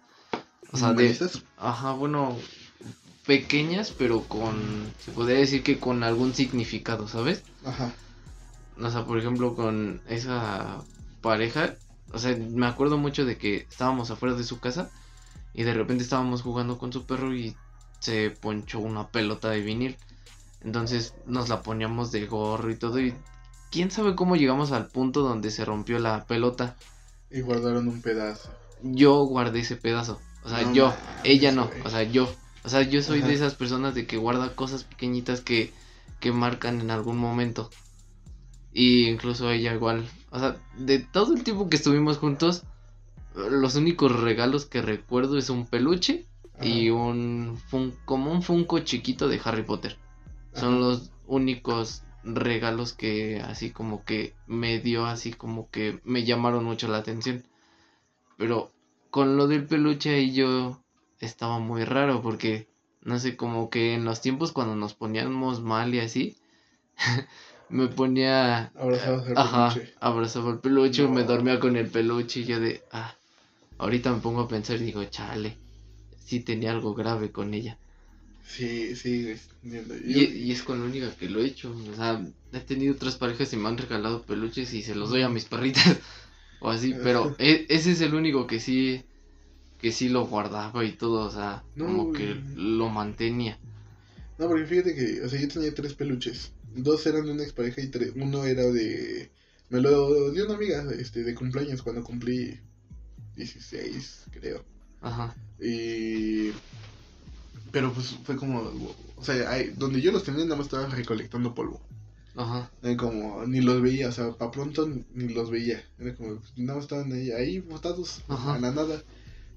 O sea, de, ¿Minimalistas? ajá, bueno, pequeñas, pero con, se podría decir que con algún significado, ¿sabes? Ajá. O sea, por ejemplo, con esa pareja, o sea, me acuerdo mucho de que estábamos afuera de su casa y de repente estábamos jugando con su perro y se ponchó una pelota de vinil. Entonces nos la poníamos de gorro y todo y quién sabe cómo llegamos al punto donde se rompió la pelota. Y guardaron un pedazo. Yo guardé ese pedazo. O sea, No yo, ella no, o sea, yo. O sea, yo soy Ajá. de esas personas de que guarda cosas pequeñitas que, que marcan en algún momento. Y incluso ella igual. O sea, de todo el tiempo que estuvimos juntos, los únicos regalos que recuerdo es un peluche y un fun- como un Funko chiquito de Harry Potter. Son Ajá. los únicos regalos que así como que me dio así como que me llamaron mucho la atención. Pero con lo del peluche ahí yo estaba muy raro porque no sé, como que en los tiempos cuando nos poníamos mal y así me ponía Abrazados al ajá, peluche. abrazaba el peluche, No. me dormía con el peluche y yo de ah, ahorita me pongo a pensar y digo, chale. sí tenía algo grave con ella. Sí, sí, entiendo. Y, y, es con la única que lo he hecho. O sea, he tenido otras parejas y me han regalado peluches y se los doy a mis perritas. o así, pero e, ese es el único que sí que sí lo guardaba y todo, o sea, como que lo mantenía. No, porque fíjate que, o sea, yo tenía tres peluches. Dos eran de una expareja y tres, uno era de... Me lo dio una amiga este, de cumpleaños cuando cumplí 16, creo. Ajá. Y... Pero pues fue como... O sea, donde yo los tenía nada más estaba recolectando polvo. Ajá. Era como, ni los veía, o sea, para pronto ni los veía. Era como, nada más estaban ahí, ahí botados, a la nada.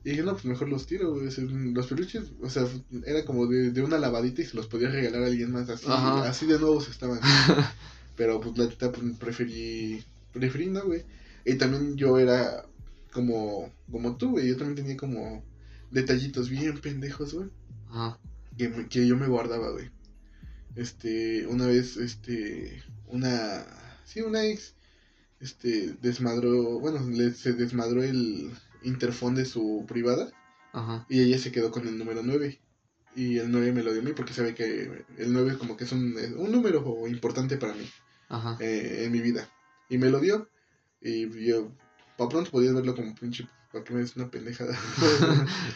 Y dije, no, pues mejor los tiro, Los peluches, o sea, era como de, de una lavadita y se los podía regalar a alguien más. Así, así de nuevos estaban. Pero pues la neta pues, preferí, preferí no, güey. Y también yo era como, como tú, güey. Yo también tenía como detallitos bien pendejos, güey. Que, que yo me guardaba, güey. Este, una vez, este, una, sí, una ex, este, desmadró, bueno, le, se desmadró el interfón de su privada. Ajá. Y ella se quedó con el número 9. Y el 9 me lo dio a mí porque sabe que el 9 como que es un, un número importante para mí. Ajá. Eh, en mi vida. Y me lo dio. Y yo, para pronto podías verlo como pinche, para que me des una pendejada.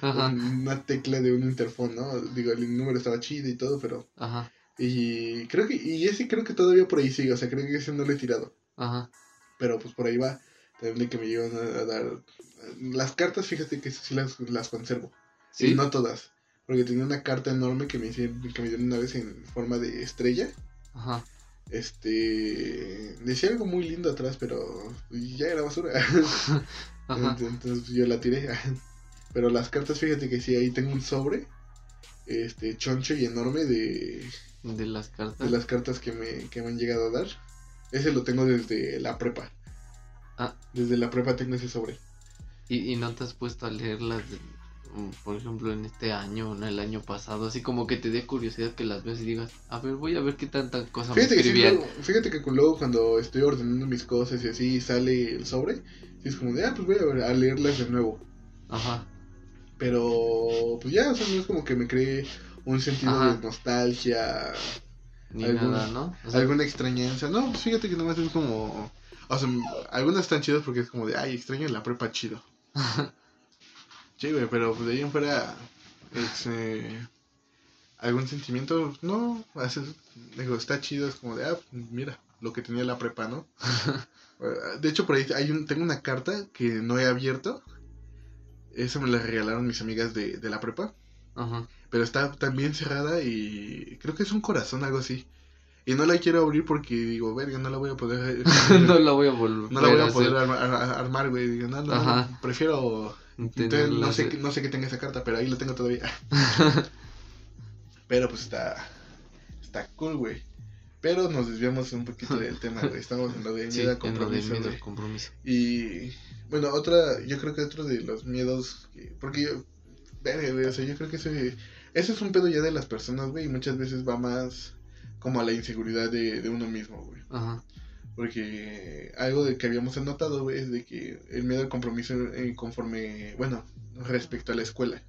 una tecla de un interfón, ¿no? Digo, el número estaba chido y todo, pero... Ajá. Y creo que, y ese creo que todavía por ahí sigue, o sea, creo que ese no lo he tirado. Ajá. Pero pues por ahí va, también que me llevan a dar las cartas, fíjate que sí las, las conservo. ¿Sí? Y no todas. Porque tenía una carta enorme que me, hicieron, que me dieron una vez en forma de estrella. Ajá. Este. Decía algo muy lindo atrás, pero ya era basura. Ajá. Entonces yo la tiré. Pero las cartas, fíjate que sí, ahí tengo un sobre. Este, choncho y enorme de. De las cartas. De las cartas que me, que me han llegado a dar. Ese lo tengo desde la prepa. Ah. Desde la prepa tengo ese sobre. ¿Y, no te has puesto a leerlas, mm, por ejemplo, en este año o en el año pasado? Así como que te dé curiosidad que las veas y digas, a ver, voy a ver qué tanta cosa fíjate me. Que fíjate que luego cuando estoy ordenando mis cosas y así sale el sobre, es como de, ah, pues voy a, ver, a leerlas de nuevo. Ajá. Pero, pues ya, o sea, no es como que me cree un sentido de nostalgia. Ni nada, ¿no? alguna extrañanza. No, pues fíjate que nomás es como... O sea, algunas están chidas porque es como de, ay, extraño la prepa chido. Sí, güey, pero de ahí en fuera, este, algún sentimiento, no, digo, está chido, es como de, ah, mira, lo que tenía la prepa, ¿no? de hecho, por ahí hay un, tengo una carta que no he abierto. Esa me la regalaron mis amigas de, de la prepa. Ajá. Pero está también cerrada y creo que es un corazón, algo así. Y no la quiero abrir porque digo, verga, no la voy a poder. no la voy a volver. No la voy a, poder armar, güey. Digo, no, no, prefiero. no sé, no sé qué tenga esa carta, pero ahí la tengo todavía. pero pues está. Está cool, güey. Pero nos desviamos un poquito del tema, güey. Estamos en lo de miedo compromiso. compromiso. Y bueno, otra, yo creo que otro de los miedos. porque yo. Verga, güey, o sea, yo creo que ese. Ese es un pedo ya de las personas, güey. Y muchas veces va más como a la inseguridad de, uno mismo, güey. Ajá. Porque algo de que habíamos notado, güey, es de que el miedo al compromiso eh, conforme, bueno, respecto a la escuela.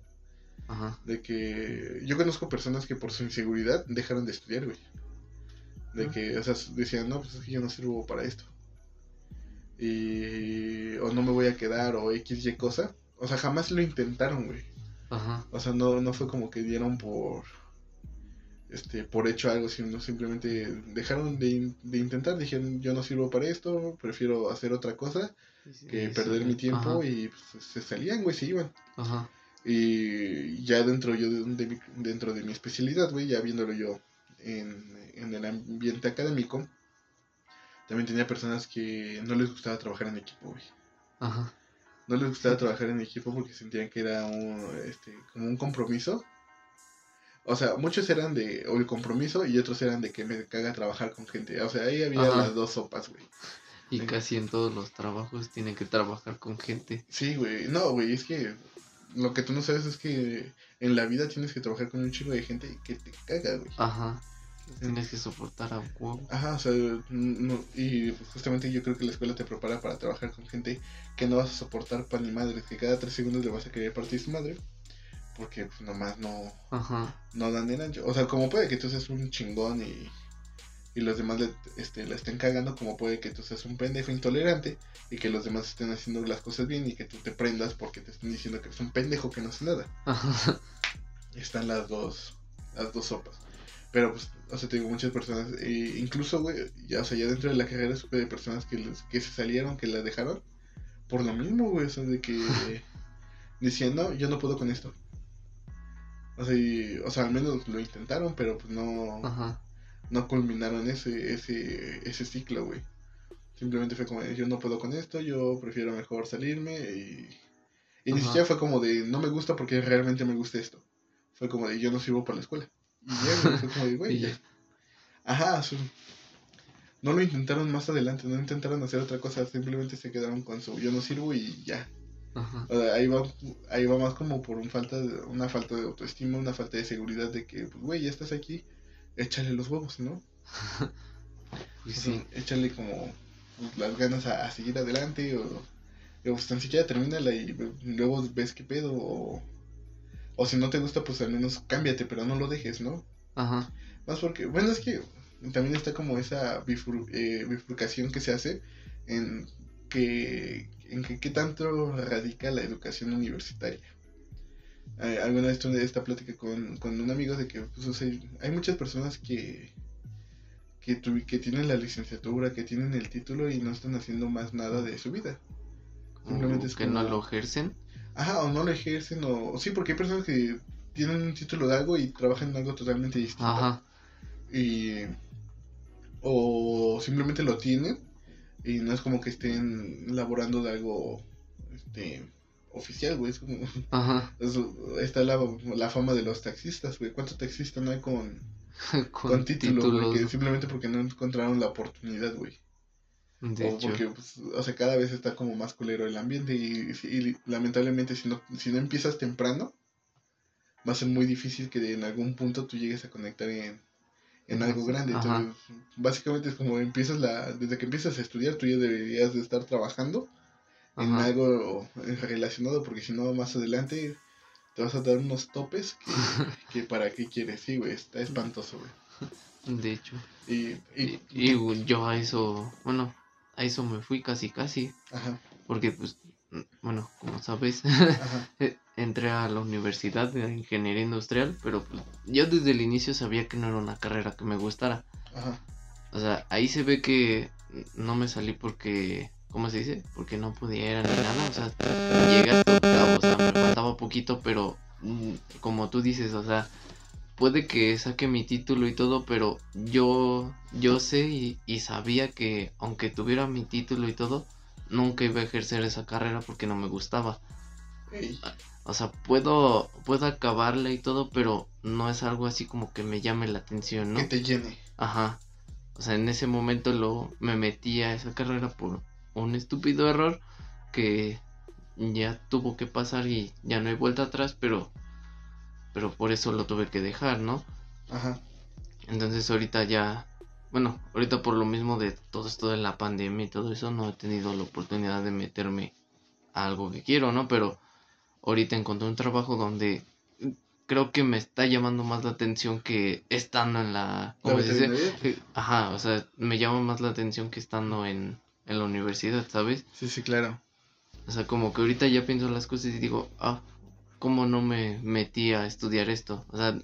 Ajá. De que yo conozco personas que por su inseguridad dejaron de estudiar, güey. De que, o sea, decían, no, pues es que yo no sirvo para esto. Y, o no me voy a quedar, o X, Y cosa. O sea, jamás lo intentaron, güey. Ajá. O sea, no, no fue como que dieron por este, por hecho algo, sino simplemente dejaron de, intentar, dijeron yo no sirvo para esto, prefiero hacer otra cosa que perder mi tiempo y pues, se salían, güey, se iban. Ajá. Y ya dentro yo de, mi, dentro de mi especialidad, güey, ya viéndolo yo en, en el ambiente académico, también tenía personas que no les gustaba trabajar en equipo, güey. Ajá. No les gustaba trabajar en equipo porque sentían que era un, este, como un compromiso o sea, muchos eran de o el compromiso y otros eran de que me caga trabajar con gente. O sea, ahí había las dos sopas, güey. Y casi en todos los trabajos tienen que trabajar con gente. Sí, güey. No, güey, es que lo que tú no sabes es que en la vida tienes que trabajar con un chico de gente que te caga, güey. Ajá. Tienes que soportar a un huevo. Ajá, o sea, no, y justamente yo creo que la escuela te prepara para trabajar con gente que no vas a soportar pan ni madre, que cada tres segundos le vas a querer partir su madre porque pues, nomás no, Ajá. no dan el ancho. O sea, como puede que tú seas un chingón y, y los demás le, este, la estén cagando, como puede que tú seas un pendejo intolerante y que los demás estén haciendo las cosas bien y que tú te prendas porque te estén diciendo que eres un pendejo que no hace nada. Ajá. Están las dos, las dos sopas. Pero pues, o sea, te digo, muchas personas, eh, incluso, güey, ya, o sea, ya dentro de la carrera supe de personas que, les- que se salieron, que la dejaron, por lo mismo, güey, o sea, de que decían, no, yo no puedo con esto. O sea, y- o sea, al menos lo intentaron, pero pues no, Ajá. no culminaron ese, ese, ese ciclo, güey. Simplemente fue como, yo no puedo con esto, yo prefiero mejor salirme y... Y ni siquiera fue como de, no me gusta porque realmente me gusta esto. Fue como de, yo no sirvo para la escuela. Y ya, güey, fue como de, güey, ya. Ajá, su- no lo intentaron más adelante, no intentaron hacer otra cosa, simplemente se quedaron con su, yo no sirvo y ya. Ajá. O sea, ahí va, ahí va más como por un falta de, una falta de autoestima, una falta de seguridad de que, pues, güey, ya estás aquí, échale los huevos, ¿no? O sea, sí. échale como pues, las ganas a, a seguir adelante o, o pues tan siquiera termínala y luego ves qué pedo o, o si no te gusta pues al menos cámbiate pero no lo dejes, ¿no? Ajá. Más porque, bueno, es que también está como esa bifur- eh, bifurcación que se hace en que en qué tanto radica la educación universitaria. Eh, alguna vez tuve esta plática con, con un amigo de que pues, o sea, hay muchas personas que que, tu- que tienen la licenciatura, que tienen el título y no están haciendo más nada de su vida. Simplemente es que no lo ejercen. Ajá, o no lo ejercen, o, o sí, porque hay personas que tienen un título de algo y trabajan en algo totalmente distinto. Ajá. Y, o simplemente lo tienen y no es como que estén laborando de algo este, oficial, güey. Es como, Ajá. es- está la, la fama de los taxistas, güey. ¿Cuántos taxistas no hay con, Con, con título, güey? títulos. Que simplemente porque no encontraron la oportunidad, güey. De o hecho. porque, pues, o sea, cada vez está como más culero el ambiente y, y lamentablemente si no, si no empiezas temprano, va a ser muy difícil que en algún punto tú llegues a conectar en, en algo grande. Ajá. Entonces, básicamente es como empiezas la, desde que empiezas a estudiar, tú ya deberías de estar trabajando en algo relacionado, porque si no, más adelante te vas a dar unos topes que, que para qué quieres, sí, güey, está espantoso, güey. De hecho. Y, y, Y, y yo a eso, bueno, a eso me fui casi casi. ajá, Porque pues, mm, bueno, como sabes, ajá, eh, entré a la universidad de ingeniería industrial, pero pues yo desde el inicio sabía que no era una carrera que me gustara. ajá, O sea, ahí se ve que no me salí porque, ¿cómo se dice? Porque no pudiera ni nada. O sea, llegué hasta octavo, o sea, me faltaba poquito, pero mm, como tú dices, o sea, puede que saque mi título y todo, pero yo, yo sé y, y sabía que aunque tuviera mi título y todo, nunca iba a ejercer esa carrera porque no me gustaba. Ey, O sea, puedo, puedo acabarla y todo, pero no es algo así como que me llame la atención, ¿no? que te llene. Ajá. O sea, en ese momento lo me metí a esa carrera por un estúpido error que ya tuvo que pasar y ya no hay vuelta atrás, pero pero por eso lo tuve que dejar, ¿no? Ajá, Entonces ahorita ya bueno, ahorita por lo mismo de todo esto de la pandemia y todo eso no he tenido la oportunidad de meterme a algo que quiero, ¿no? Pero ahorita encontré un trabajo donde creo que me está llamando más la atención que estando en la la ¿cómo se dice? veterinaria. Eh, Ajá, o sea, me llama más la atención que estando en, en la universidad, ¿sabes? Sí, sí, claro. O sea, como que ahorita ya pienso las cosas y digo, ah, ¿cómo no me metí a estudiar esto? O sea,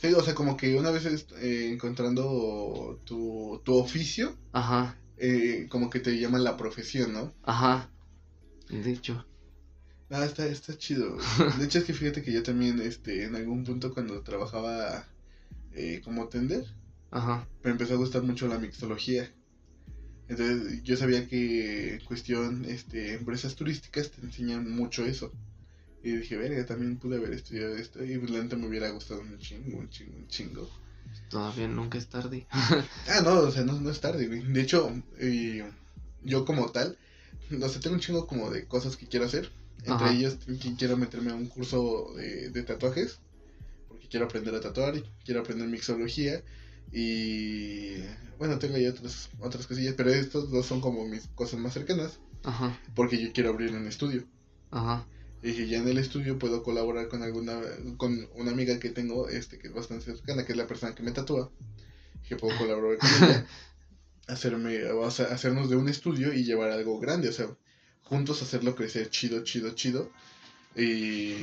Sí, o sea, como que una vez eh, encontrando tu, tu oficio, ajá, eh, como que te llama la profesión, ¿no? ajá. De hecho, Ah, está, está chido. De hecho, es que fíjate que yo también, este, en algún punto cuando trabajaba eh, como tender, ajá, me empezó a gustar mucho la mixología. Entonces, yo sabía que en cuestión, este, empresas turísticas te enseñan mucho eso. Y dije, verga, también pude haber estudiado esto. Y pues, la neta me hubiera gustado un chingo, un chingo, un chingo. todavía nunca es tarde. Ah, no, o sea, no, no es tarde, güey. De hecho, eh, yo como tal, no sé, tengo un chingo como de cosas que quiero hacer. Entre Ajá. ellos, que quiero meterme a un curso de, de tatuajes. Porque quiero aprender a tatuar, y quiero aprender mixología. Y bueno, tengo ahí otras, otras cosillas, pero estos dos son como mis cosas más cercanas. Ajá, Porque yo quiero abrir un estudio. ajá, Y ya en el estudio puedo colaborar con alguna, con una amiga que tengo, este, que es bastante cercana, que es la persona que me tatúa, que puedo colaborar con ella, hacerme, o sea, hacernos de un estudio y llevar algo grande, o sea, juntos hacerlo crecer chido, chido, chido, y,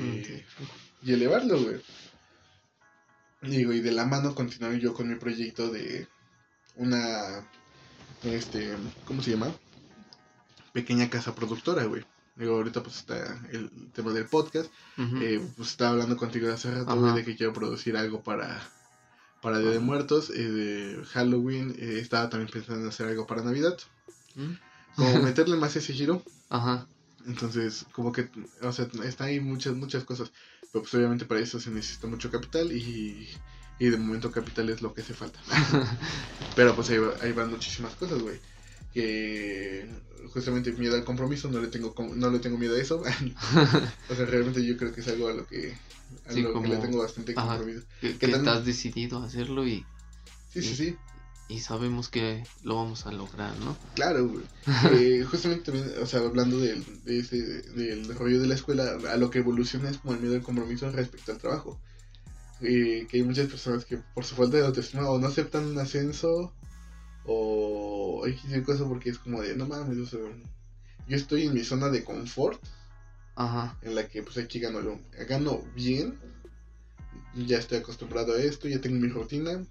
y elevarlo, güey. Digo, y de la mano continuar yo con mi proyecto de una, este, ¿cómo se llama? Pequeña casa productora, güey. Digo, ahorita pues está el tema del podcast. eh, pues estaba hablando contigo hace rato, güey, de que quiero producir algo para, para Día de Muertos, eh, de Halloween. Eh, estaba también pensando en hacer algo para Navidad. ¿Mm? Como meterle más ese giro. Ajá. Entonces, como que, o sea, está ahí muchas, muchas cosas. Pero pues obviamente para eso se necesita mucho capital y, y de momento capital es lo que hace falta. Pero pues ahí, va- ahí van muchísimas cosas, güey. Que justamente miedo al compromiso, no le tengo no le tengo miedo a eso. o sea, realmente yo creo que es algo a lo que, a Sí, lo que le tengo bastante Ajá. compromiso. que, ¿Qué que tal? estás decidido a hacerlo y, Sí, sí, sí. Y sabemos que lo vamos a lograr, ¿no? Claro, güey. Eh, justamente también, o sea, hablando del, de ese, del rollo de la escuela, a lo que evoluciona es como el miedo al compromiso respecto al trabajo. Eh, que hay muchas personas que por su falta de autoestima o no aceptan un ascenso o hay que decir cosas porque es como de, no mames, yo estoy en mi zona de confort Ajá. en la que pues aquí gano, gano bien, ya estoy acostumbrado a esto, ya tengo mi rutina,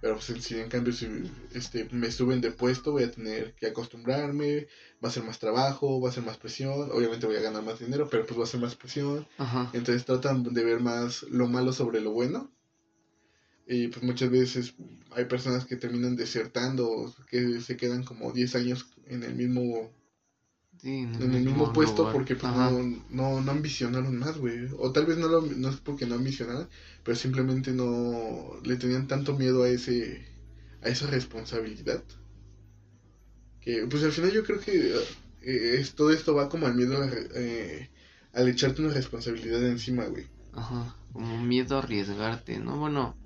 pero pues si en cambio si este, me suben de puesto voy a tener que acostumbrarme, va a ser más trabajo, va a ser más presión, obviamente voy a ganar más dinero, pero pues va a ser más presión, Ajá. entonces tratan de ver más lo malo sobre lo bueno. Y pues muchas veces hay personas que terminan desertando, que se quedan como 10 años en el mismo Sí, en en el mismo puesto lugar. porque pues, no, no, no ambicionaron más, güey. O tal vez no, lo, no es porque no ambicionaran, pero simplemente no le tenían tanto miedo a ese a esa responsabilidad. Que pues al final yo creo que eh, es, todo esto va como al miedo a la eh, al echarte una responsabilidad encima, güey. Ajá. Como miedo a arriesgarte, ¿no? Bueno,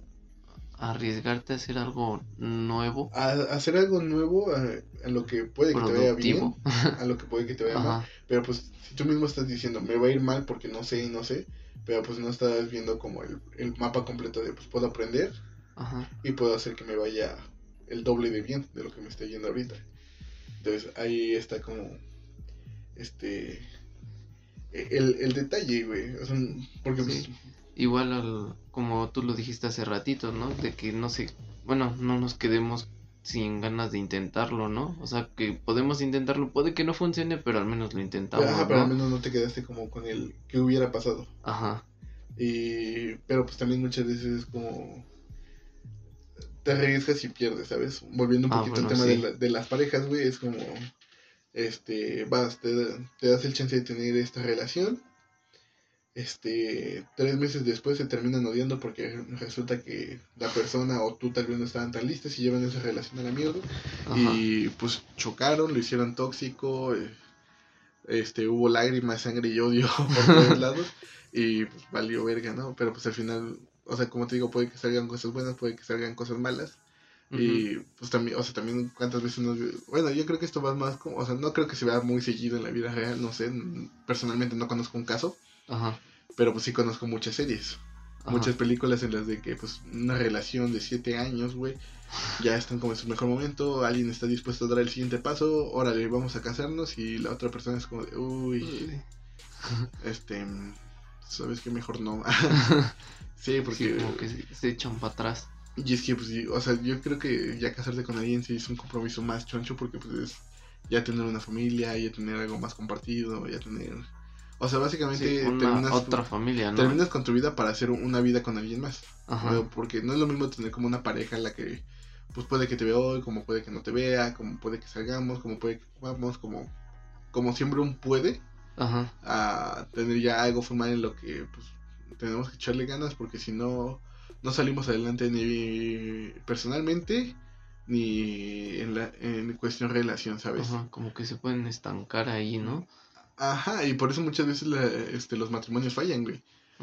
arriesgarte a hacer algo nuevo, A, a hacer algo nuevo a, a lo que puede que te vaya bien, a lo que puede que te vaya mal. Pero pues si tú mismo estás diciendo, me va a ir mal porque no sé y no sé, pero pues no estás viendo como el, el mapa completo de pues puedo aprender Ajá. y puedo hacer que me vaya el doble de bien de lo que me está yendo ahorita. Entonces ahí está como este el, el detalle, güey. O sea, porque pues. Igual al, como tú lo dijiste hace ratito, ¿no? De que no sé, bueno, no nos quedemos sin ganas de intentarlo, ¿no? O sea, que podemos intentarlo, puede que no funcione, pero al menos lo intentamos, ajá, pero al ¿no? menos no te quedaste como con el que hubiera pasado. Ajá. Y, pero pues también muchas veces es como te arriesgas y pierdes, ¿sabes? Volviendo un Ah, poquito al bueno, tema de, la- de las parejas, güey, es como, este, vas, te, te das el chance de tener esta relación, este, tres meses después se terminan odiando porque resulta que la persona o tú tal vez no estaban tan listas y llevan esa relación a la mierda Ajá. y pues chocaron, lo hicieron tóxico, eh, este, hubo lágrimas, sangre y odio por todos lados y pues valió verga, ¿no? Pero pues al final, o sea, como te digo, puede que salgan cosas buenas, puede que salgan cosas malas y pues también, o sea, también cuántas veces nos... Bueno, yo creo que esto va más como, o sea, no creo que se vea muy seguido en la vida real, no sé, n- personalmente no conozco un caso, Ajá. pero pues sí conozco muchas series. Ajá. Muchas películas en las de que pues una relación de siete años, güey, ya están como en su mejor momento, alguien está dispuesto a dar el siguiente paso, órale, vamos a casarnos y la otra persona es como de, uy, Uy. este, sabes que mejor no. sí, porque... Sí, como que se, se echan para atrás. Y es que, pues, o sea, yo creo que ya casarte con alguien sí es un compromiso más choncho porque pues es ya tener una familia, ya tener algo más compartido, ya tener... O sea, básicamente Sí, una terminas, otra familia, ¿no? terminas con tu vida para hacer una vida con alguien más. Ajá. ¿no? Porque no es lo mismo tener como una pareja en la que pues puede que te vea hoy, como puede que no te vea, como puede que salgamos, como puede que vamos, como, como siempre un puede, Ajá. a tener ya algo formal en lo que pues tenemos que echarle ganas porque si no no salimos adelante ni personalmente ni en la en cuestión relación sabes Ajá. Como que se pueden estancar ahí, ¿no? Ajá y por eso muchas veces la- este los matrimonios fallan güey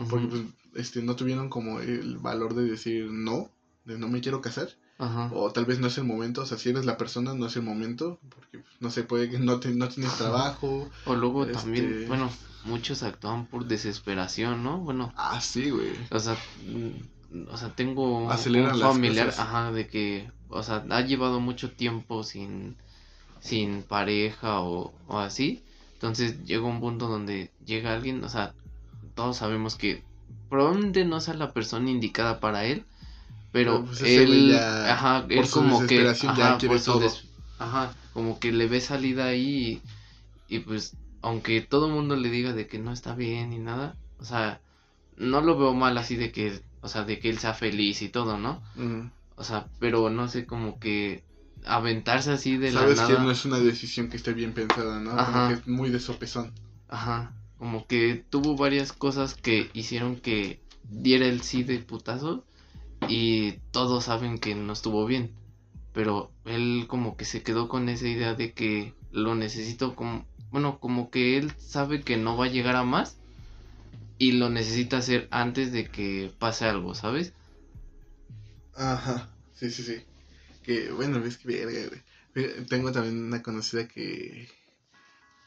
porque pues este no tuvieron como el valor de decir no de no me quiero casar Ajá. o tal vez no es el momento o sea si eres la persona no es el momento porque pues, no sé puede que no te- no tienes trabajo O luego Este- también, bueno, muchos actúan por desesperación, ¿no? Bueno, Ah, sí, güey. o sea, mm, o sea, tengo un, Aceleran un las familiar, ajá, de que, o sea, ha llevado mucho tiempo sin, sin pareja o, o así. Entonces llega un punto donde llega alguien, o sea, todos sabemos que probablemente no sea la persona indicada para él, pero pues, él, ya, ajá, él como que, ajá, quiere por su todo. des- ajá, como que le ve salida ahí y, y pues, aunque todo el mundo le diga de que no está bien ni nada, o sea, no lo veo mal así de que, o sea, de que él sea feliz y todo, ¿no? O sea, pero no sé, como que aventarse así de la Sabes nada. que no es una decisión que esté bien pensada, ¿no? Como Ajá. que es muy de sopesón. Ajá, como que tuvo varias cosas que hicieron que diera el sí de putazo y todos saben que no estuvo bien, pero él como que se quedó con esa idea de que lo necesito como, bueno, como que él sabe que no va a llegar a más y lo necesita hacer antes de que pase algo, ¿sabes? Ajá, sí, sí, sí. Que bueno, es que verga, güey. Tengo también una conocida que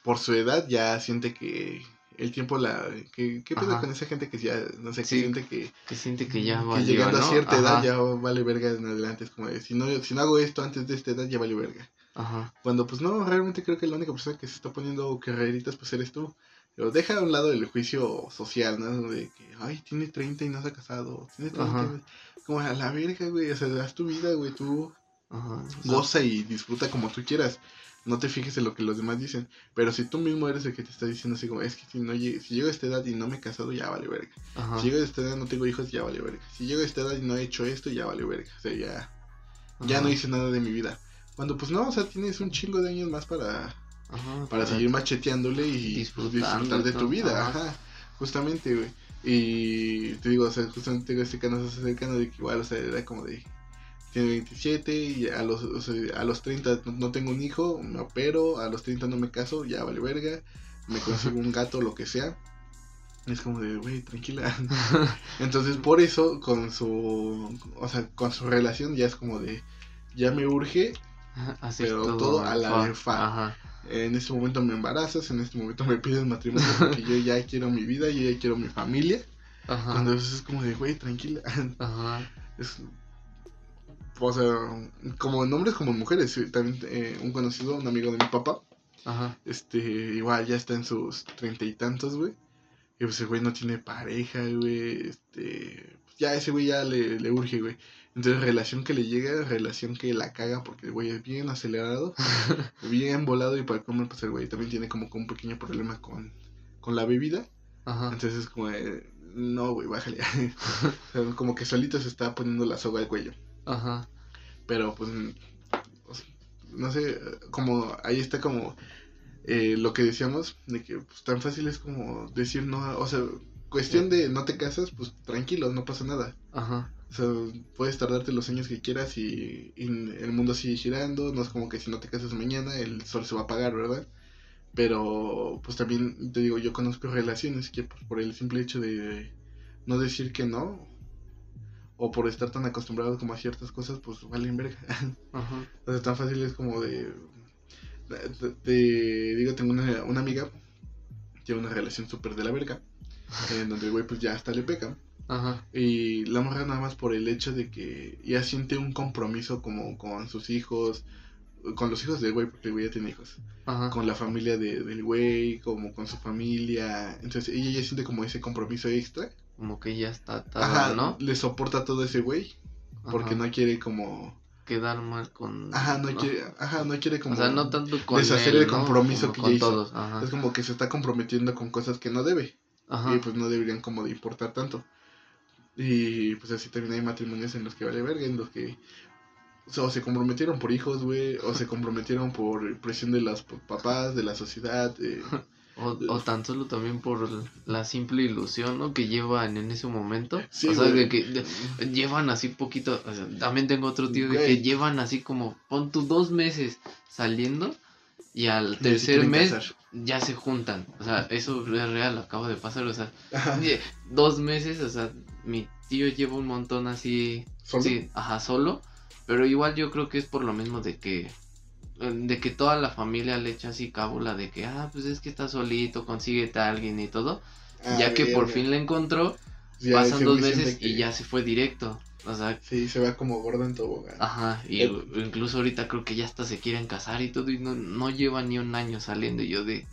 por su edad ya siente que el tiempo la... que ¿Qué pedo con esa gente que ya, no sé, que Sí, siente que, Que siente que ya que va llegando a cierta edad ya vale verga en adelante? Es como de, si no, si no hago esto antes de esta edad ya vale verga. Ajá, Cuando pues no, realmente creo que la única persona que se está poniendo carreritas pues eres tú. Pero deja a un lado el juicio social, ¿no? De que, ay, tiene 30 y no se ha casado. Tiene 30 y Ajá. Como a la verga, güey. O sea, haz tu vida, güey. Tú ajá. goza y disfruta como tú quieras. No te fijes en lo que los demás dicen. Pero si tú mismo eres el que te está diciendo así como, es que si, no llegue- si llego a esta edad y no me he casado, ya vale verga. ajá, Si llego a esta edad y no tengo hijos, ya vale verga. Si llego a esta edad y no he hecho esto, ya vale verga. O sea, ya, ya no hice nada de mi vida. Cuando pues no, o sea, tienes un chingo de años más para, para seguir macheteándole y pues, disfrutar de tu vida, ajá. justamente, güey. Y te digo, o sea, justamente tengo este caso cercano de que igual, o sea, era como de, tiene 27 y a los, o sea, a los 30 no, tengo un hijo, me opero, a los 30 no me caso, ya vale verga, me consigo un gato, lo que sea. Es como de, güey, tranquila. Entonces, por eso, con su, o sea, con su relación ya es como de, ya me urge pero todo a la de fa. Ajá, en este momento me embarazas, en este momento me pides matrimonio porque yo ya quiero mi vida, yo ya quiero mi familia. ajá, Cuando es como de, güey, tranquila. ajá, Es, o sea, como en hombres como en mujeres. También eh, un conocido, un amigo de mi papá, ajá, este, igual ya está en sus treinta y tantos, güey. Y pues el güey no tiene pareja, güey. Este, pues, ya ese güey ya le, le urge, güey. Entonces, relación que le llega, relación que la caga porque el güey es bien acelerado, bien volado. Y para comer, pues el güey también tiene como que un pequeño problema con, con la bebida. ajá, Entonces, es como, de, no, güey, bájale. Como que solito se está poniendo la soga al cuello. Ajá, Pero pues, no sé, como ahí está como eh, lo que decíamos, de que pues, tan fácil es como decir no, o sea, cuestión de no te casas, pues tranquilo, no pasa nada. ajá, O sea, puedes tardarte los años que quieras y, y el mundo sigue girando, no es como que si no te casas mañana el sol se va a apagar, ¿verdad? Pero pues también te digo, yo conozco relaciones que pues, por el simple hecho de no decir que no, o por estar tan acostumbrados como a ciertas cosas, pues valen verga. ajá, O sea, tan fácil es como de... de- digo, tengo una, una amiga, tiene una relación súper de la verga, en donde el güey pues ya hasta le peca. ajá, Y la morra nada más por el hecho de que ya siente un compromiso como con sus hijos, con los hijos del güey, porque el güey ya tiene hijos, ajá, con la familia de- del güey, como con su familia. Entonces ella ya siente como ese compromiso extra. Como que ya está atada, Ajá, ¿no? le soporta todo ese güey, porque Ajá, no quiere como... quedar mal con... Ajá, no quiere, ajá, no quiere como... O sea, no tanto con deshacer él, el compromiso que con ya hizo. ajá, Es como que se está comprometiendo con cosas que no debe. ajá, Y pues no deberían como de importar tanto. Y pues así también hay matrimonios en los que vale verga, en los que o, sea, o se comprometieron por hijos, güey, o se comprometieron por presión de los papás, de la sociedad. eh, O, o tan solo también por la simple ilusión, ¿no? Que llevan en ese momento. Sí, o sea, de que de- llevan así poquito. o sea, también tengo otro tío de que llevan así como, pon tú dos meses saliendo y al tercer mes casar. ya se juntan. O sea, eso es real, acaba de pasar. O sea, dos meses, o sea, mi tío lleva un montón así. ¿Solo? Sí, ajá, solo. Pero igual yo creo que es por lo mismo de que de que toda la familia le echa así cábula de que, ah, pues es que está solito, consíguete a alguien y todo. Ah, ya que por fin la encontró, pasan dos veces y que- ya se fue directo. O sea, Sí, se va como gordo en tobogán. ajá, y Eh. incluso ahorita creo que ya hasta se quieren casar y todo, y no, no lleva ni un año saliendo. Y yo de,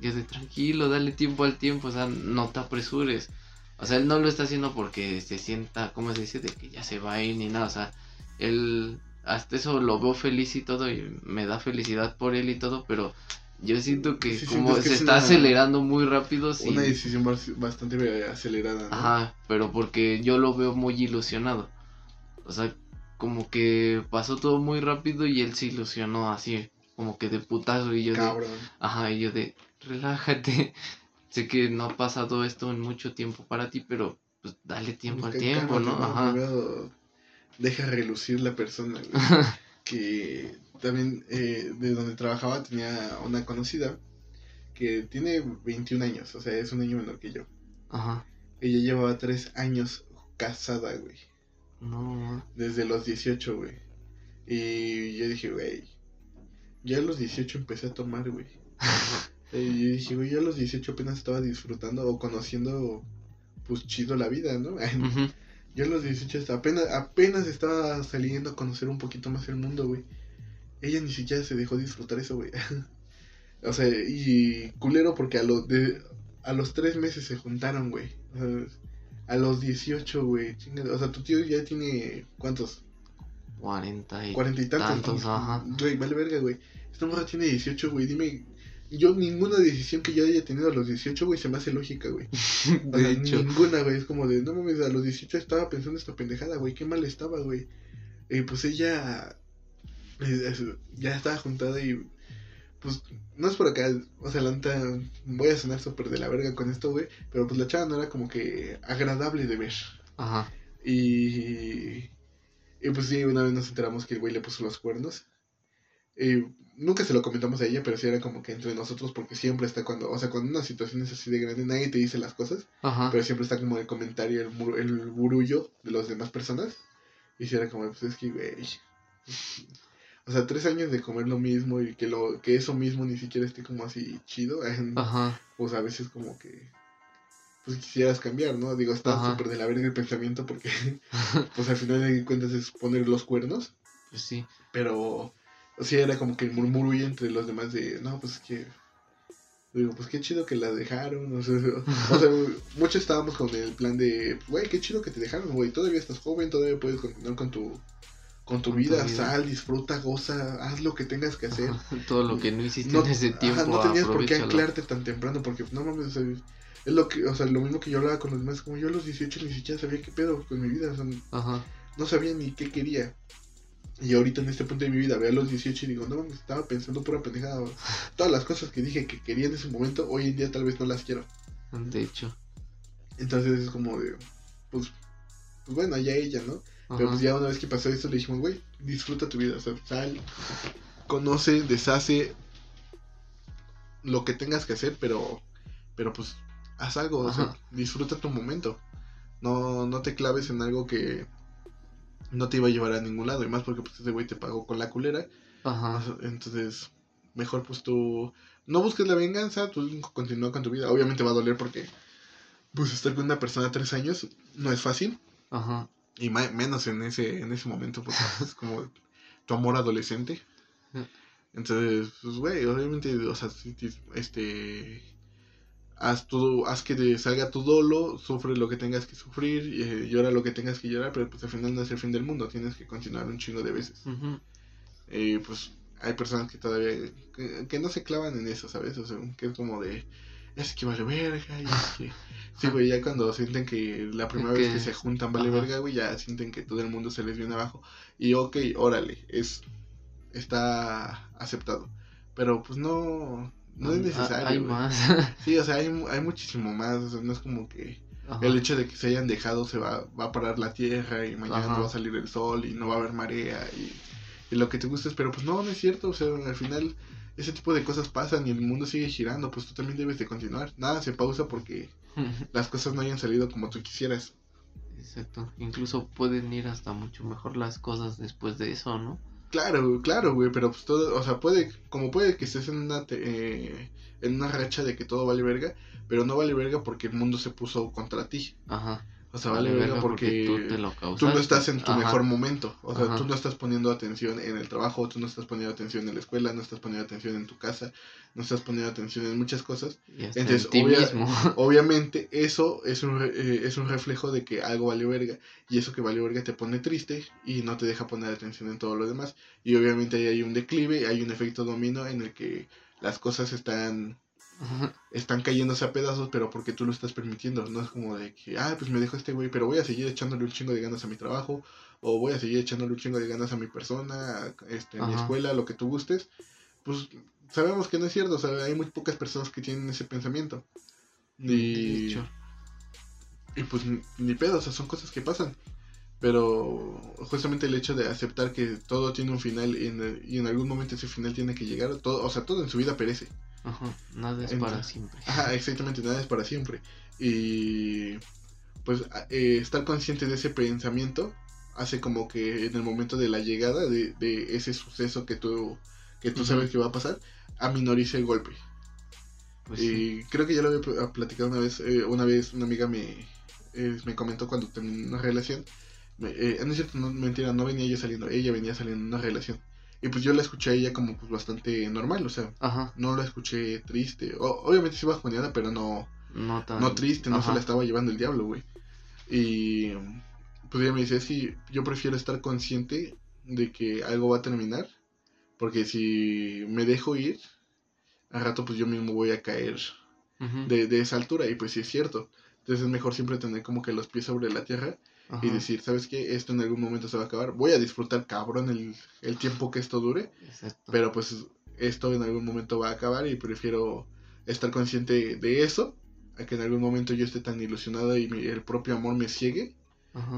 yo de tranquilo, dale tiempo al tiempo, o sea, no te apresures. O sea, él no lo está haciendo porque se sienta, ¿cómo se dice? De que ya se va a ir ni nada, o sea, él, hasta eso lo veo feliz y todo, y me da felicidad por él y todo, pero yo siento que Sí, como que se es está una- acelerando muy rápido, sí. Una decisión bas- bastante acelerada, ¿no? Ajá, pero porque yo lo veo muy ilusionado. O sea, como que pasó todo muy rápido y él se ilusionó así, como que de putazo y yo de, ajá, y yo de, relájate. sé que no ha pasado esto en mucho tiempo para ti, pero pues dale tiempo al tiempo, ¿no? Ajá. Primero deja relucir la persona, güey. que también eh, de donde trabajaba tenía una conocida que tiene 21 años, o sea, es un año menor que yo. Ajá. Ella llevaba 3 años casada, güey. No, Desde los 18, güey. Y yo dije, güey, ya a los 18 empecé a tomar, güey. Y yo dije, güey, yo a los 18 apenas estaba disfrutando o conociendo, pues chido la vida, ¿no? Yo a los 18 hasta apenas, apenas estaba saliendo a conocer un poquito más el mundo, güey. Ella ni siquiera se dejó disfrutar eso, güey. o sea, y culero porque a, lo, de, a los tres meses se juntaron, güey. O sea, a los 18, güey. O sea, tu tío ya tiene, ¿cuántos? cuarenta y Cuarenta y tantos. tantos, ajá. Güey, vale verga, güey. Esta morra tiene 18, güey. Dime, yo ninguna decisión que yo haya tenido a los 18, güey, se me hace lógica, güey. De hecho, ninguna, güey. Es como de, no mames, a los 18 estaba pensando esta pendejada, güey. Qué mal estaba, güey. Y pues ella eh, ya estaba juntada y pues no es por acá, o sea, la neta, voy a sonar súper de la verga con esto, güey. Pero pues la chava no era como que agradable de ver. ajá. Y, y pues sí, una vez nos enteramos que el güey le puso los cuernos. Y nunca se lo comentamos a ella, pero sí era como que entre nosotros, porque siempre está cuando, o sea, cuando una situación es así de grande, nadie te dice las cosas, Ajá. pero siempre está como el comentario, el, mur- el burullo de las demás personas. Y sí era como, pues es que, güey. O sea, tres años de comer lo mismo y que lo que eso mismo ni siquiera esté como así chido, Ajá. pues a veces como que pues quisieras cambiar, ¿no? Digo, está súper de la verga el pensamiento porque pues al final de cuentas es poner los cuernos, Pues sí. pero sí era como que el murmullo entre los demás de, no, pues es que digo, pues qué chido que la dejaron, o sea, o sea, muchos estábamos con el plan de, güey, qué chido que te dejaron, güey, todavía estás joven, todavía puedes continuar con tu con tu Con tu vida, sal, disfruta, goza, haz lo que tengas que hacer. Ajá, Todo lo que no hiciste no, en ese ajá, tiempo. no tenías por qué anclarte tan temprano porque no mames, o sea, es lo que, o sea, lo mismo que yo hablaba con los demás, como yo a los 18 ni siquiera sabía qué pedo con mi vida, o sea, Ajá. no sabía ni qué quería. Y ahorita en este punto de mi vida veo a los 18 y digo, no mames, estaba pensando pura pendejada. Todas las cosas que dije que quería en ese momento, hoy en día tal vez no las quiero. De hecho. Entonces es como de, pues, pues bueno, ya ella, ¿no? Pero pues ya una vez que pasó esto le dijimos, güey, disfruta tu vida, o sea, sal, conoce, deshace lo que tengas que hacer, pero, pero pues haz algo, o sea, disfruta tu momento. No, no te claves en algo que no te iba a llevar a ningún lado, y más porque pues ese güey te pagó con la culera. Ajá. Entonces, mejor pues tú no busques la venganza, tú continúa con tu vida. Obviamente va a doler porque pues estar con una persona tres años no es fácil. Ajá. Y ma- menos en ese, en ese momento, porque es como tu amor adolescente. Entonces, pues, güey, obviamente, o sea, este, haz todo, haz que te salga tu dolo, sufre lo que tengas que sufrir, y, eh, llora lo que tengas que llorar, pero pues al final no es el fin del mundo, tienes que continuar un chingo de veces. Ujú. Eh, pues hay personas que todavía, que, que no se clavan en eso, ¿sabes? O sea, que es como de, es que vale verga, y es que... Sí, güey, ya cuando sienten que la primera vez Que- que se juntan vale Ajá. verga, güey, ya sienten que todo el mundo se les viene abajo. Y ok, órale, es está aceptado. Pero pues no, no es necesario. Hay más. Sí, o sea, hay, hay muchísimo más. O sea, no es como que Ajá. el hecho de que se hayan dejado se va, va a parar la tierra y mañana Ajá. no va a salir el sol y no va a haber marea y, y lo que te guste. Pero pues no, no es cierto. O sea, al final ese tipo de cosas pasan y el mundo sigue girando. Pues tú también debes de continuar. Nada se pausa porque las cosas no hayan salido como tú quisieras. Exacto. Incluso pueden ir hasta mucho mejor las cosas después de eso, ¿no? Claro, claro, güey, pero pues todo, o sea, puede, como puede que estés en una, eh, en una racha de que todo vale verga, pero no vale verga porque el mundo se puso contra ti. Ajá. O sea, vale, verga porque, tú, no estás en tu mejor momento. O sea, tú no estás poniendo atención en el trabajo, tú no estás poniendo atención en la escuela, no estás poniendo atención en tu casa, no estás poniendo atención en muchas cosas. Entonces, obviamente, eso es un, eh, es un reflejo de que algo vale verga. Y eso que vale verga te pone triste y no te deja poner atención en todo lo demás. Y obviamente ahí hay un declive, hay un efecto domino en el que las cosas están están cayéndose a pedazos, pero porque tú lo estás permitiendo. No es como de que, ah, pues me dejo este güey, pero voy a seguir echándole un chingo de ganas a mi trabajo, o voy a seguir echándole un chingo de ganas a mi persona, este, a mi escuela, lo que tú gustes. Pues sabemos que no es cierto, o sea, hay muy pocas personas que tienen ese pensamiento. Y, y pues ni pedo, o sea, son cosas que pasan. Pero justamente el hecho de aceptar que todo tiene un final y en, y en algún momento ese final tiene que llegar, todo, o sea, todo en su vida perece. Ajá, nada es para siempre. Ajá, exactamente, nada es para siempre. Y pues eh, estar consciente de ese pensamiento hace como que en el momento de la llegada de, ese suceso que tú, que tú sabes que va a pasar, aminorice el golpe. Pues y creo que ya lo había platicado una vez, eh, una vez una amiga me, eh, me comentó cuando terminó una relación, no es cierto, no, mentira, no venía ella saliendo, ella venía saliendo en una relación. Y pues yo la escuché a ella como pues bastante normal, o sea, no la escuché triste. obviamente sí bajoneada, pero no, no, no triste, no se la estaba llevando el diablo, güey. Y pues ella me dice, sí, yo prefiero estar consciente de que algo va a terminar, porque si me dejo ir, al rato pues yo mismo voy a caer de, de esa altura, y pues sí es cierto. Entonces es mejor siempre tener como que los pies sobre la tierra y decir, ¿sabes qué? Esto en algún momento se va a acabar. Voy a disfrutar cabrón el, el tiempo que esto dure. Pero pues esto en algún momento va a acabar y prefiero estar consciente de eso a que en algún momento yo esté tan ilusionado y el propio amor me ciegue.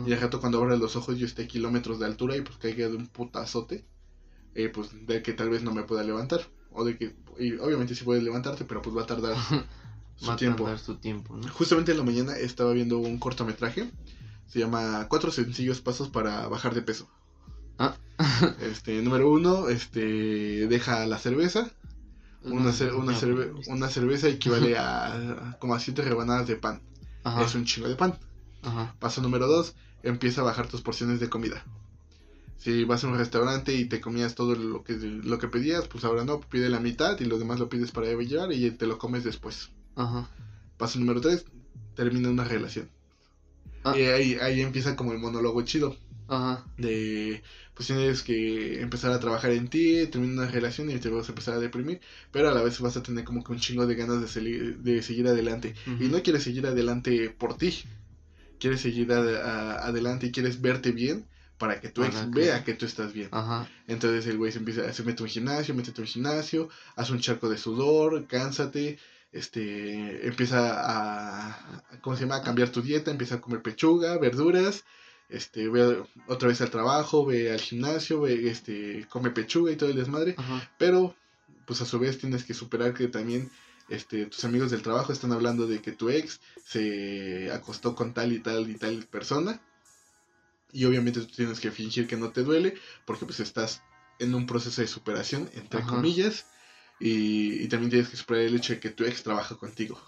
Y al rato cuando abra los ojos yo esté a kilómetros de altura y pues caiga de un putazote. Eh, pues de que tal vez no me pueda levantar. O de que, y obviamente sí puedes levantarte, pero pues va a tardar su tiempo. su tiempo Justamente en la mañana estaba viendo un cortometraje se llama Cuatro sencillos pasos para bajar de peso. Ah. este, número uno, este, deja la cerveza. Una, una, cerveza equivale a, como a siete rebanadas de pan. Es un chingo de pan. Paso número dos, empieza a bajar tus porciones de comida. Si vas a un restaurante y te comías todo lo que, lo que pedías, pues ahora no, pide la mitad y lo demás lo pides para llevar y te lo comes después. Paso número tres, termina una relación. Ah. Y ahí, ahí empieza como el monólogo chido. Ajá. De, pues tienes que empezar a trabajar en ti, terminar una relación y te vas a empezar a deprimir, pero a la vez vas a tener como que un chingo de ganas de, de seguir adelante. Y no quieres seguir adelante por ti, quieres seguir adelante y quieres verte bien para que tu ex vea que tú estás bien. Ajá. Entonces el güey se empieza, se mete a un gimnasio, mete a un gimnasio, hace un charco de sudor, cánsate, este, empieza a, ¿cómo se llama? A cambiar tu dieta, empieza a comer pechuga, verduras, este, ve otra vez al trabajo, ve al gimnasio, ve, este, come pechuga y todo el desmadre, pero, pues a su vez tienes que superar que también, este, tus amigos del trabajo están hablando de que tu ex se acostó con tal y tal y tal persona, y obviamente tú tienes que fingir que no te duele, porque pues estás en un proceso de superación, entre comillas, y, también tienes que superar el hecho de que tu ex trabaja contigo.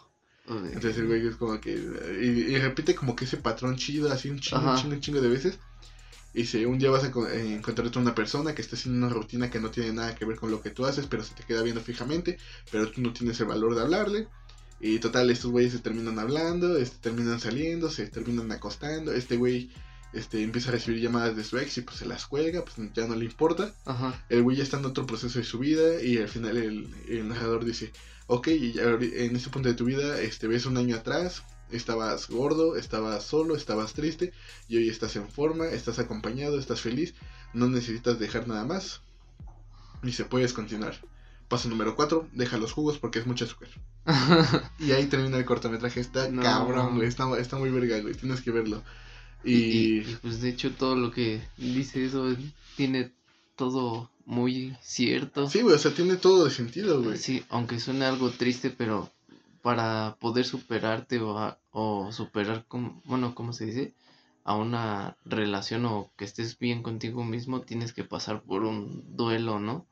Entonces el güey es como que. Y, repite como que ese patrón chido, así un chingo, chingo, chingo de veces. Y si un día vas a eh, encontrarte una persona que está haciendo una rutina que no tiene nada que ver con lo que tú haces, pero se te queda viendo fijamente, pero tú no tienes el valor de hablarle. Y total, estos güeyes se terminan hablando, este, terminan saliendo, se terminan acostando. Este güey este, empieza a recibir llamadas de su ex y pues se las cuelga, pues ya no le importa. El güey ya está en otro proceso de su vida y al final el, narrador dice, ok, en este punto de tu vida, este, ves un año atrás, estabas gordo, estabas solo, estabas triste y hoy estás en forma, estás acompañado, estás feliz, no necesitas dejar nada más y se puedes continuar. Paso número 4, deja los jugos porque es mucho azúcar. y ahí termina el cortometraje, está cabrón, güey, está, está muy verga, güey, tienes que verlo. Y... pues de hecho todo lo que dice eso tiene todo muy cierto. Sí, güey, o sea, tiene todo de sentido, güey. Sí, aunque suene algo triste, pero para poder superarte o, o superar, como, bueno, ¿cómo se dice? a una relación o que estés bien contigo mismo, tienes que pasar por un duelo, ¿no?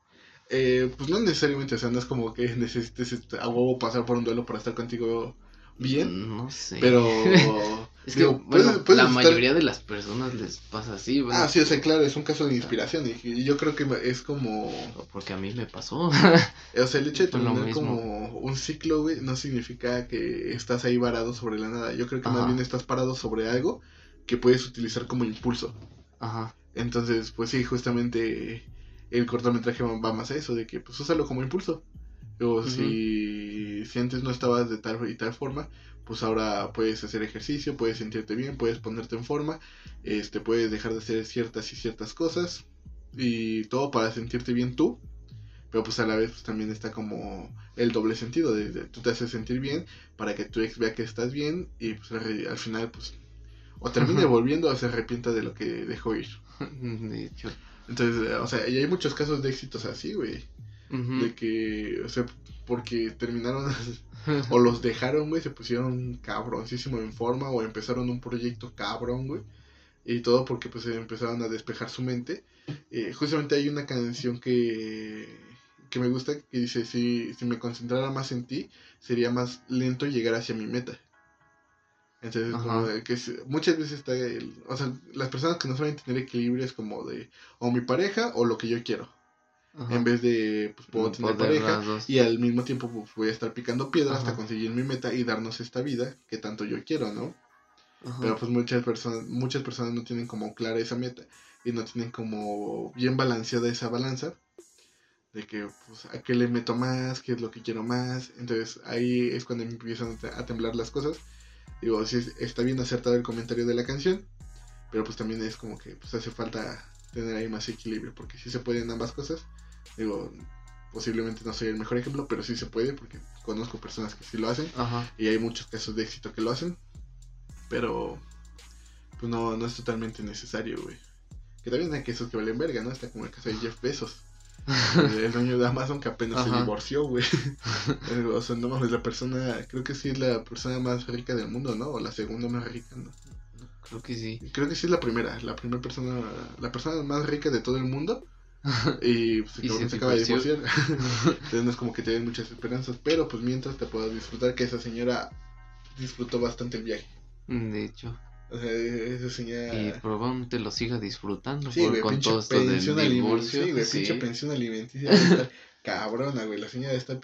Eh, pues no necesariamente, o sea, no es como que necesites este, a huevo pasar por un duelo para estar contigo bien. No sé. Pero. es que, digo, bueno, puedes- puedes la estar- mayoría de las personas les pasa así, bueno, Ah, sí, o sea, claro, es un caso de inspiración. Y, y yo creo que es como. porque a mí me pasó. O sea, el hecho de mismo. como un ciclo, güey, no significa que estás ahí varado sobre la nada. Yo creo que más bien estás parado sobre algo que puedes utilizar como impulso. Ajá. Entonces, pues sí, justamente el cortometraje va más a eso, de que pues úsalo como impulso. O si, si antes no estabas de tal y tal forma, pues ahora puedes hacer ejercicio, puedes sentirte bien, puedes ponerte en forma, este, puedes dejar de hacer ciertas y ciertas cosas y todo para sentirte bien tú. Pero pues a la vez pues, también está como el doble sentido, de, de tú te haces sentir bien para que tu ex vea que estás bien y pues al, al final pues o termine volviendo o se arrepienta de lo que dejó ir. De hecho. Entonces, o sea, y hay muchos casos de éxitos así, güey. De que, o sea, porque terminaron o los dejaron, güey, se pusieron cabroncísimo en forma o empezaron un proyecto cabrón, güey. Y todo porque pues empezaron a despejar su mente. Eh, justamente hay una canción que, que me gusta que dice, si, si me concentrara más en ti, sería más lento llegar hacia mi meta. Entonces, Ajá. como de que muchas veces está, el- o sea, las personas que no saben tener equilibrio es como de o mi pareja o lo que yo quiero. Ajá. En vez de, pues puedo tener pareja y al mismo tiempo pues, voy a estar picando piedra hasta conseguir mi meta y darnos esta vida que tanto yo quiero, ¿no? Ajá. Pero pues muchas personas, muchas personas no tienen como clara esa meta y no tienen como bien balanceada esa balanza de que pues a qué le meto más, qué es lo que quiero más. Entonces ahí es cuando empiezan a te- a temblar las cosas. Digo, sí es- está bien acertado el comentario de la canción, pero pues también es como que pues hace falta tener ahí más equilibrio, porque sí se pueden ambas cosas. Digo, posiblemente no soy el mejor ejemplo, pero sí se puede, porque conozco personas que sí lo hacen Ajá. y hay muchos casos de éxito que lo hacen, pero pues no, no es totalmente necesario, güey. Que también hay casos que valen verga, ¿no? Está como el caso de Jeff Bezos, el dueño de Amazon que apenas se divorció, güey. o sea, no mames, la persona, creo que sí es la persona más rica del mundo, ¿no? O la segunda más rica, ¿no? Creo que sí. Creo que sí es la primera, la primera persona, la persona más rica de todo el mundo. Y pues Y se se acaba de divorciar. Entonces no es como que te den muchas esperanzas, pero pues mientras te puedas disfrutar que esa señora disfrutó bastante el viaje. De hecho. O sea, esa Y señora... probablemente lo siga disfrutando Sí, por- güey, con todo esto del divorcio. Sí, güey, sí. pinche pensión alimenticia. cabrona, güey. La señora está...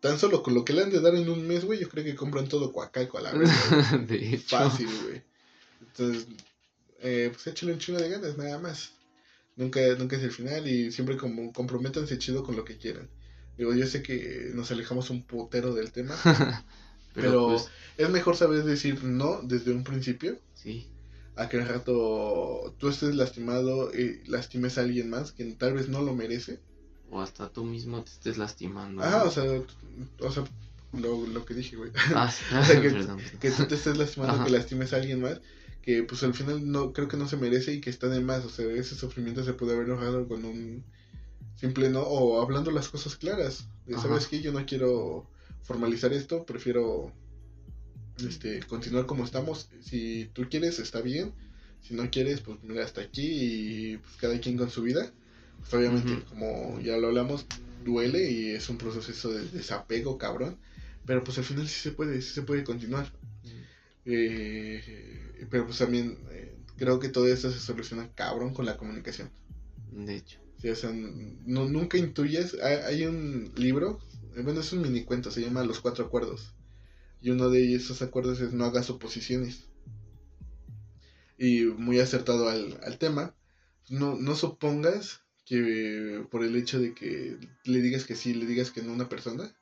Tan solo con lo que le han de dar en un mes, güey, yo creo que compran todo Coacalco a la vez. güey. de hecho. Fácil, güey. Entonces, eh, pues échale un chingo de ganas, nada más. Nunca, nunca es el final y siempre como comprométanse chido con lo que quieran. Digo, yo sé que nos alejamos un putero del tema. Pero, Pero- pues, es mejor saber decir no desde un principio sí. a que al rato tú estés lastimado y lastimes a alguien más que tal vez no lo merece. O hasta tú mismo te estés lastimando. Ah, ¿no? o sea, o sea lo, lo que dije, güey. Ah, sí. o sea, que- que tú te estés lastimando, Ajá. que lastimes a alguien más, que pues al final no creo que no se merece y que está de más, o sea, ese sufrimiento se puede haber ahorrado con un simple no, o hablando las cosas claras, de, sabes que yo no quiero formalizar esto, prefiero este continuar como estamos, si tú quieres está bien, si no quieres pues mira hasta aquí y pues cada quien con su vida, pues obviamente como ya lo hablamos, duele y es un proceso de desapego cabrón, pero pues al final sí se puede, sí se puede continuar. Eh, pero pues también eh, creo que todo esto se soluciona cabrón con la comunicación. De hecho. Sí, o sea, no, nunca intuyes. Hay, hay un libro, eh, bueno, es un mini cuento, se llama Los Cuatro Acuerdos. Y uno de esos acuerdos es no hagas oposiciones. Y muy acertado al, al tema, no, no supongas que por el hecho de que le digas que sí, le digas que no a una persona,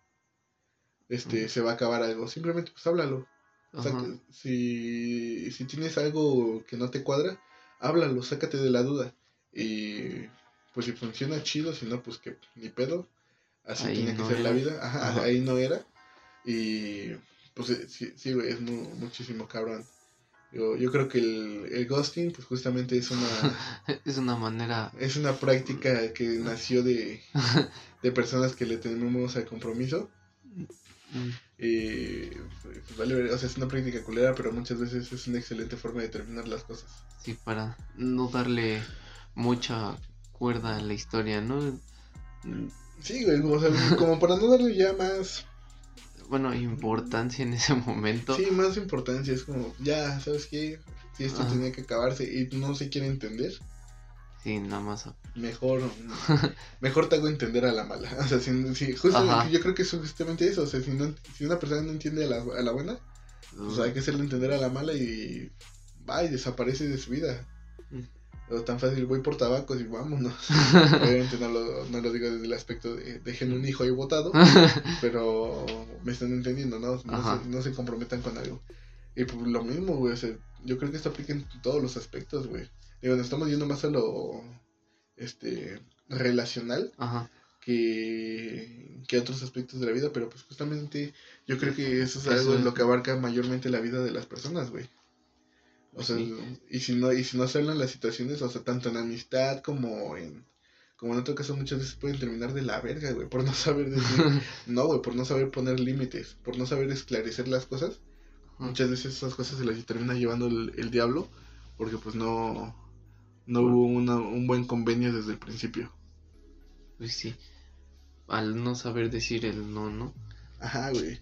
este, se va a acabar algo. Simplemente pues háblalo. O sea, que si, si tienes algo que no te cuadra, háblalo, sácate de la duda. Y pues si funciona chido, si no, pues que ni pedo. Así Ahí tenía que ser la vida. Ajá, Ajá. ahí no era. Y pues sí, sí, güey, es mu- muchísimo cabrón. Yo, yo creo que el, el ghosting, pues justamente es una, es una manera. es una práctica que nació de, de personas que le tenemos al compromiso. Y pues, vale, o sea, es una práctica culera, pero muchas veces es una excelente forma de terminar las cosas. Sí, para no darle mucha cuerda a la historia, ¿no? Sí, güey, o sea, como para no darle ya más... Bueno, importancia en ese momento. Sí, más importancia, es como, ya, ¿sabes qué? Si esto Ajá. tenía que acabarse y no se quiere entender, Sí, nada más. mejor mejor te hago entender a la mala. O sea, si, si- yo creo que es justamente eso, o sea, si, no, si una persona no entiende a la, a la buena, pues hay que hacerle entender a la mala y va y desaparece de su vida. Mm. O tan fácil, voy por tabacos y vámonos. Obviamente no lo, no lo digo desde el aspecto de dejen un hijo ahí botado, pero me están entendiendo, ¿no? No se, no se comprometan con algo. Y pues lo mismo, güey, o sea, yo creo que esto aplica en todos los aspectos, güey. Digo, nos estamos yendo más a lo este relacional Ajá. que, que otros aspectos de la vida, pero pues justamente yo creo que eso es Eso algo en es. lo que abarca mayormente la vida de las personas, güey. O sea, Sí. y si no, y si no se hablan las situaciones, o sea, tanto en amistad como en como en otro caso muchas veces pueden terminar de la verga, güey, por no saber decir, no, güey, por no saber poner límites, por no saber esclarecer las cosas. Muchas veces esas cosas se las termina llevando el, el diablo, porque pues no, no hubo una, un buen convenio desde el principio. Pues sí. Al no saber decir el no, ¿no? Ajá, güey.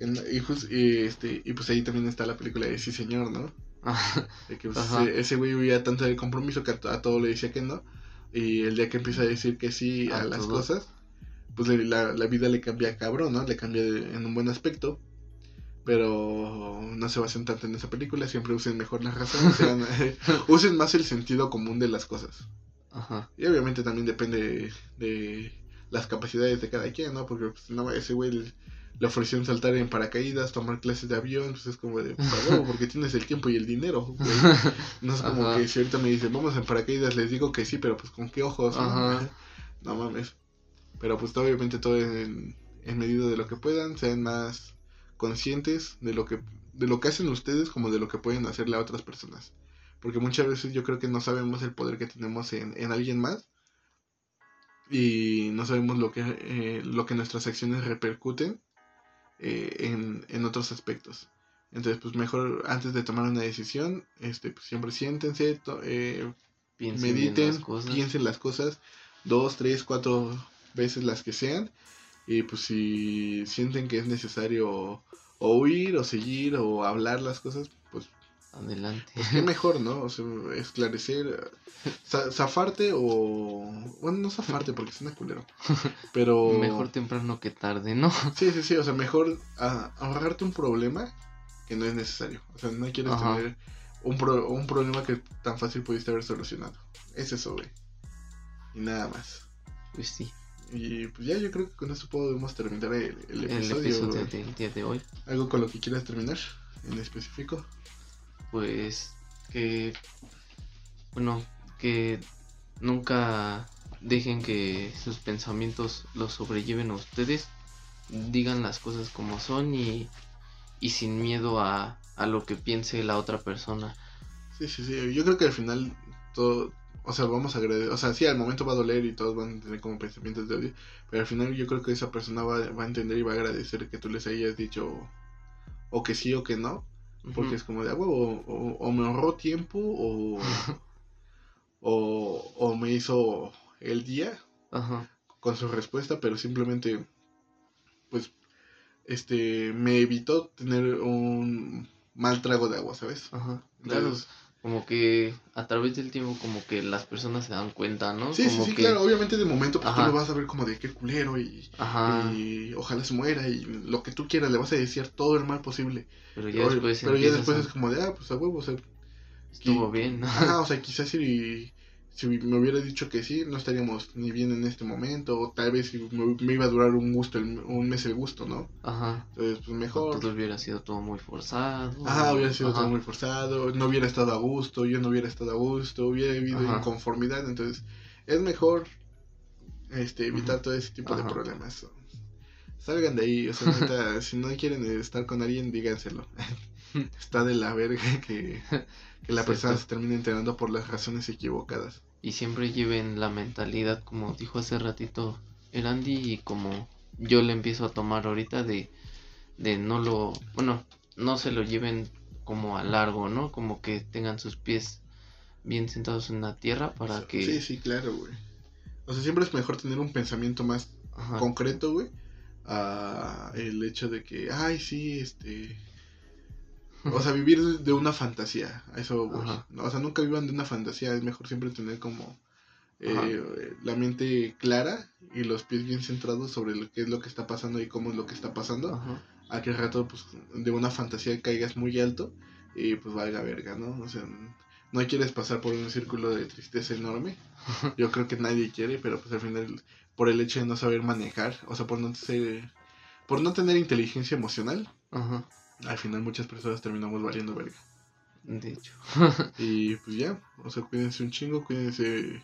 Y, jus- y, este, y pues ahí también está la película de Sí Señor, ¿no? Ajá. De que pues, Ajá. ese, ese güey vivía tanto del compromiso que a, to- a todo le decía que no. Y el día que empieza a decir que sí a, A las todo. cosas, pues la, la vida le cambia cabrón, ¿no? Le cambia de- en un buen aspecto. Pero no se basen tanto en esa película, siempre usen mejor las razones, sean- usen más el sentido común de las cosas. Ajá. Y obviamente también depende de, las capacidades de cada quien, ¿no? Porque pues, no, ese güey le, le ofrecieron saltar en paracaídas, tomar clases de avión, pues es como de, "Pa' huevo, porque tienes el tiempo y el dinero, güey. No es como Ajá. que si ahorita me dicen, vamos en paracaídas, les digo que sí, pero pues con qué ojos, ¿no? No mames. Pero pues obviamente todo en, en medida de lo que puedan, sean más conscientes de lo que de lo que hacen ustedes como de lo que pueden hacerle a otras personas. Porque muchas veces yo creo que no sabemos el poder que tenemos en, en alguien más y no sabemos lo que, eh, lo que nuestras acciones repercuten eh, en, en otros aspectos. Entonces, pues mejor antes de tomar una decisión, este, pues, siempre siéntense, to- eh, Piensen mediten, las piensen las cosas dos, tres, cuatro veces las que sean. Y pues si sienten que es necesario o huir o seguir o hablar las cosas, pues, Adelante. pues qué mejor, ¿no? O sea, esclarecer, za- zafarte o... Bueno, no zafarte porque suena culero. Pero... Mejor temprano que tarde, ¿no? Sí, sí, sí, o sea, mejor ah, ahorrarte un problema que no es necesario. O sea, no quieres Ajá. tener un, pro- un problema que tan fácil pudiste haber solucionado. Es eso, güey. Y nada más. Pues sí. Y pues ya yo creo que con esto podemos terminar el, el El episodio. del día de hoy. ¿Algo con lo que quieras terminar en específico? Pues que. Bueno, que nunca dejen que sus pensamientos los sobrelleven a ustedes. Digan las cosas como son y, y sin miedo a, a lo que piense la otra persona. Sí, sí, sí. Yo creo que al final todo... O sea, vamos a agradecer... O sea, sí, al momento va a doler y todos van a tener como pensamientos de odio. Pero al final yo creo que esa persona va, va a entender y va a agradecer que tú les hayas dicho o que sí o que no. Porque es como de a huevo, o, o me ahorró tiempo o, o, o me hizo el día Ajá. con su respuesta, pero simplemente, pues, este, me evitó tener un mal trago de agua, ¿sabes? Ajá. Claro. Entonces, Como que a través del tiempo como que las personas se dan cuenta, ¿no? sí, sí, como sí, que... claro, obviamente de momento pues, tú lo vas a ver como de qué culero y, Ajá. y ojalá se muera y lo que tú quieras, le vas a decir todo el mal posible. Pero ya después pero ya después a- es como de, ah, pues a huevo, o sea, Estuvo bien, ¿no? Ajá, o sea, quizás si, si me hubiera dicho que sí, no estaríamos ni bien en este momento, o tal vez me, me iba a durar un gusto, el- un mes el gusto, ¿no? Ajá. Entonces, pues mejor. Todo hubiera sido todo muy forzado. Ajá, hubiera sido Ajá. todo muy forzado, no hubiera estado a gusto, yo no hubiera estado a gusto, hubiera habido Ajá. inconformidad, entonces es mejor este evitar todo ese tipo de problemas. Salgan de ahí, o sea, neta, si no quieren estar con alguien, díganselo. Está de la verga que, que la persona se termine enterando por las razones equivocadas. Y siempre lleven la mentalidad, como dijo hace ratito el Andy, y como yo le empiezo a tomar ahorita, de, de no lo, bueno, no se lo lleven como a largo, ¿no? Como que tengan sus pies bien sentados en la tierra para que... Sí, sí, claro, güey. O sea, siempre es mejor tener un pensamiento más concreto, güey, a el hecho de que, ay, sí, este... O sea, vivir de una fantasía, eso. O sea, nunca vivan de una fantasía, es mejor siempre tener como eh, la mente clara y los pies bien centrados sobre lo que es lo que está pasando y cómo es lo que está pasando. A que rato, pues, de una fantasía caigas muy alto y pues valga verga, ¿no? O sea, no quieres pasar por un círculo de tristeza enorme. Yo creo que nadie quiere, pero pues al final, por el hecho de no saber manejar, o sea, por no ser, por no tener inteligencia emocional, al final muchas personas terminamos valiendo verga. De hecho. y pues ya, o sea, cuídense un chingo, cuídense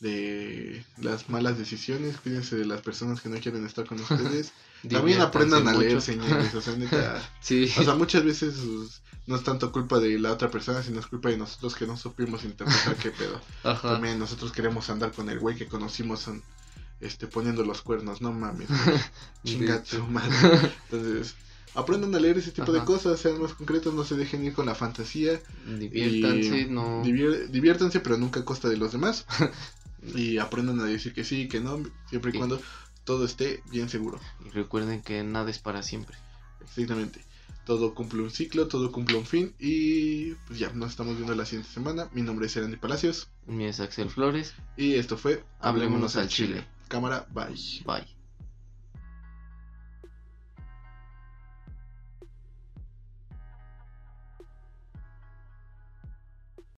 de las malas decisiones, cuídense de las personas que no quieren estar con ustedes. También aprendan a leer señales, o sea, neta, sí. o sea, muchas veces pues, no es tanto culpa de la otra persona, sino es culpa de nosotros que no supimos interpretar qué pedo. También nosotros queremos andar con el güey que conocimos este poniendo los cuernos, no mames. Chinga madre. Entonces, aprendan a leer ese tipo de cosas, sean más concretos, no se dejen ir con la fantasía. Diviértanse, no. diviértanse, pero nunca a costa de los demás. y aprendan a decir que sí, que no, siempre y cuando todo esté bien seguro. Y recuerden que nada es para siempre. Exactamente. Todo cumple un ciclo, todo cumple un fin y pues ya, nos estamos viendo la siguiente semana. Mi nombre es Erandi Palacios. Mi es Axel Flores. Y esto fue Hablémonos, al Chile. Cámara, bye. Bye.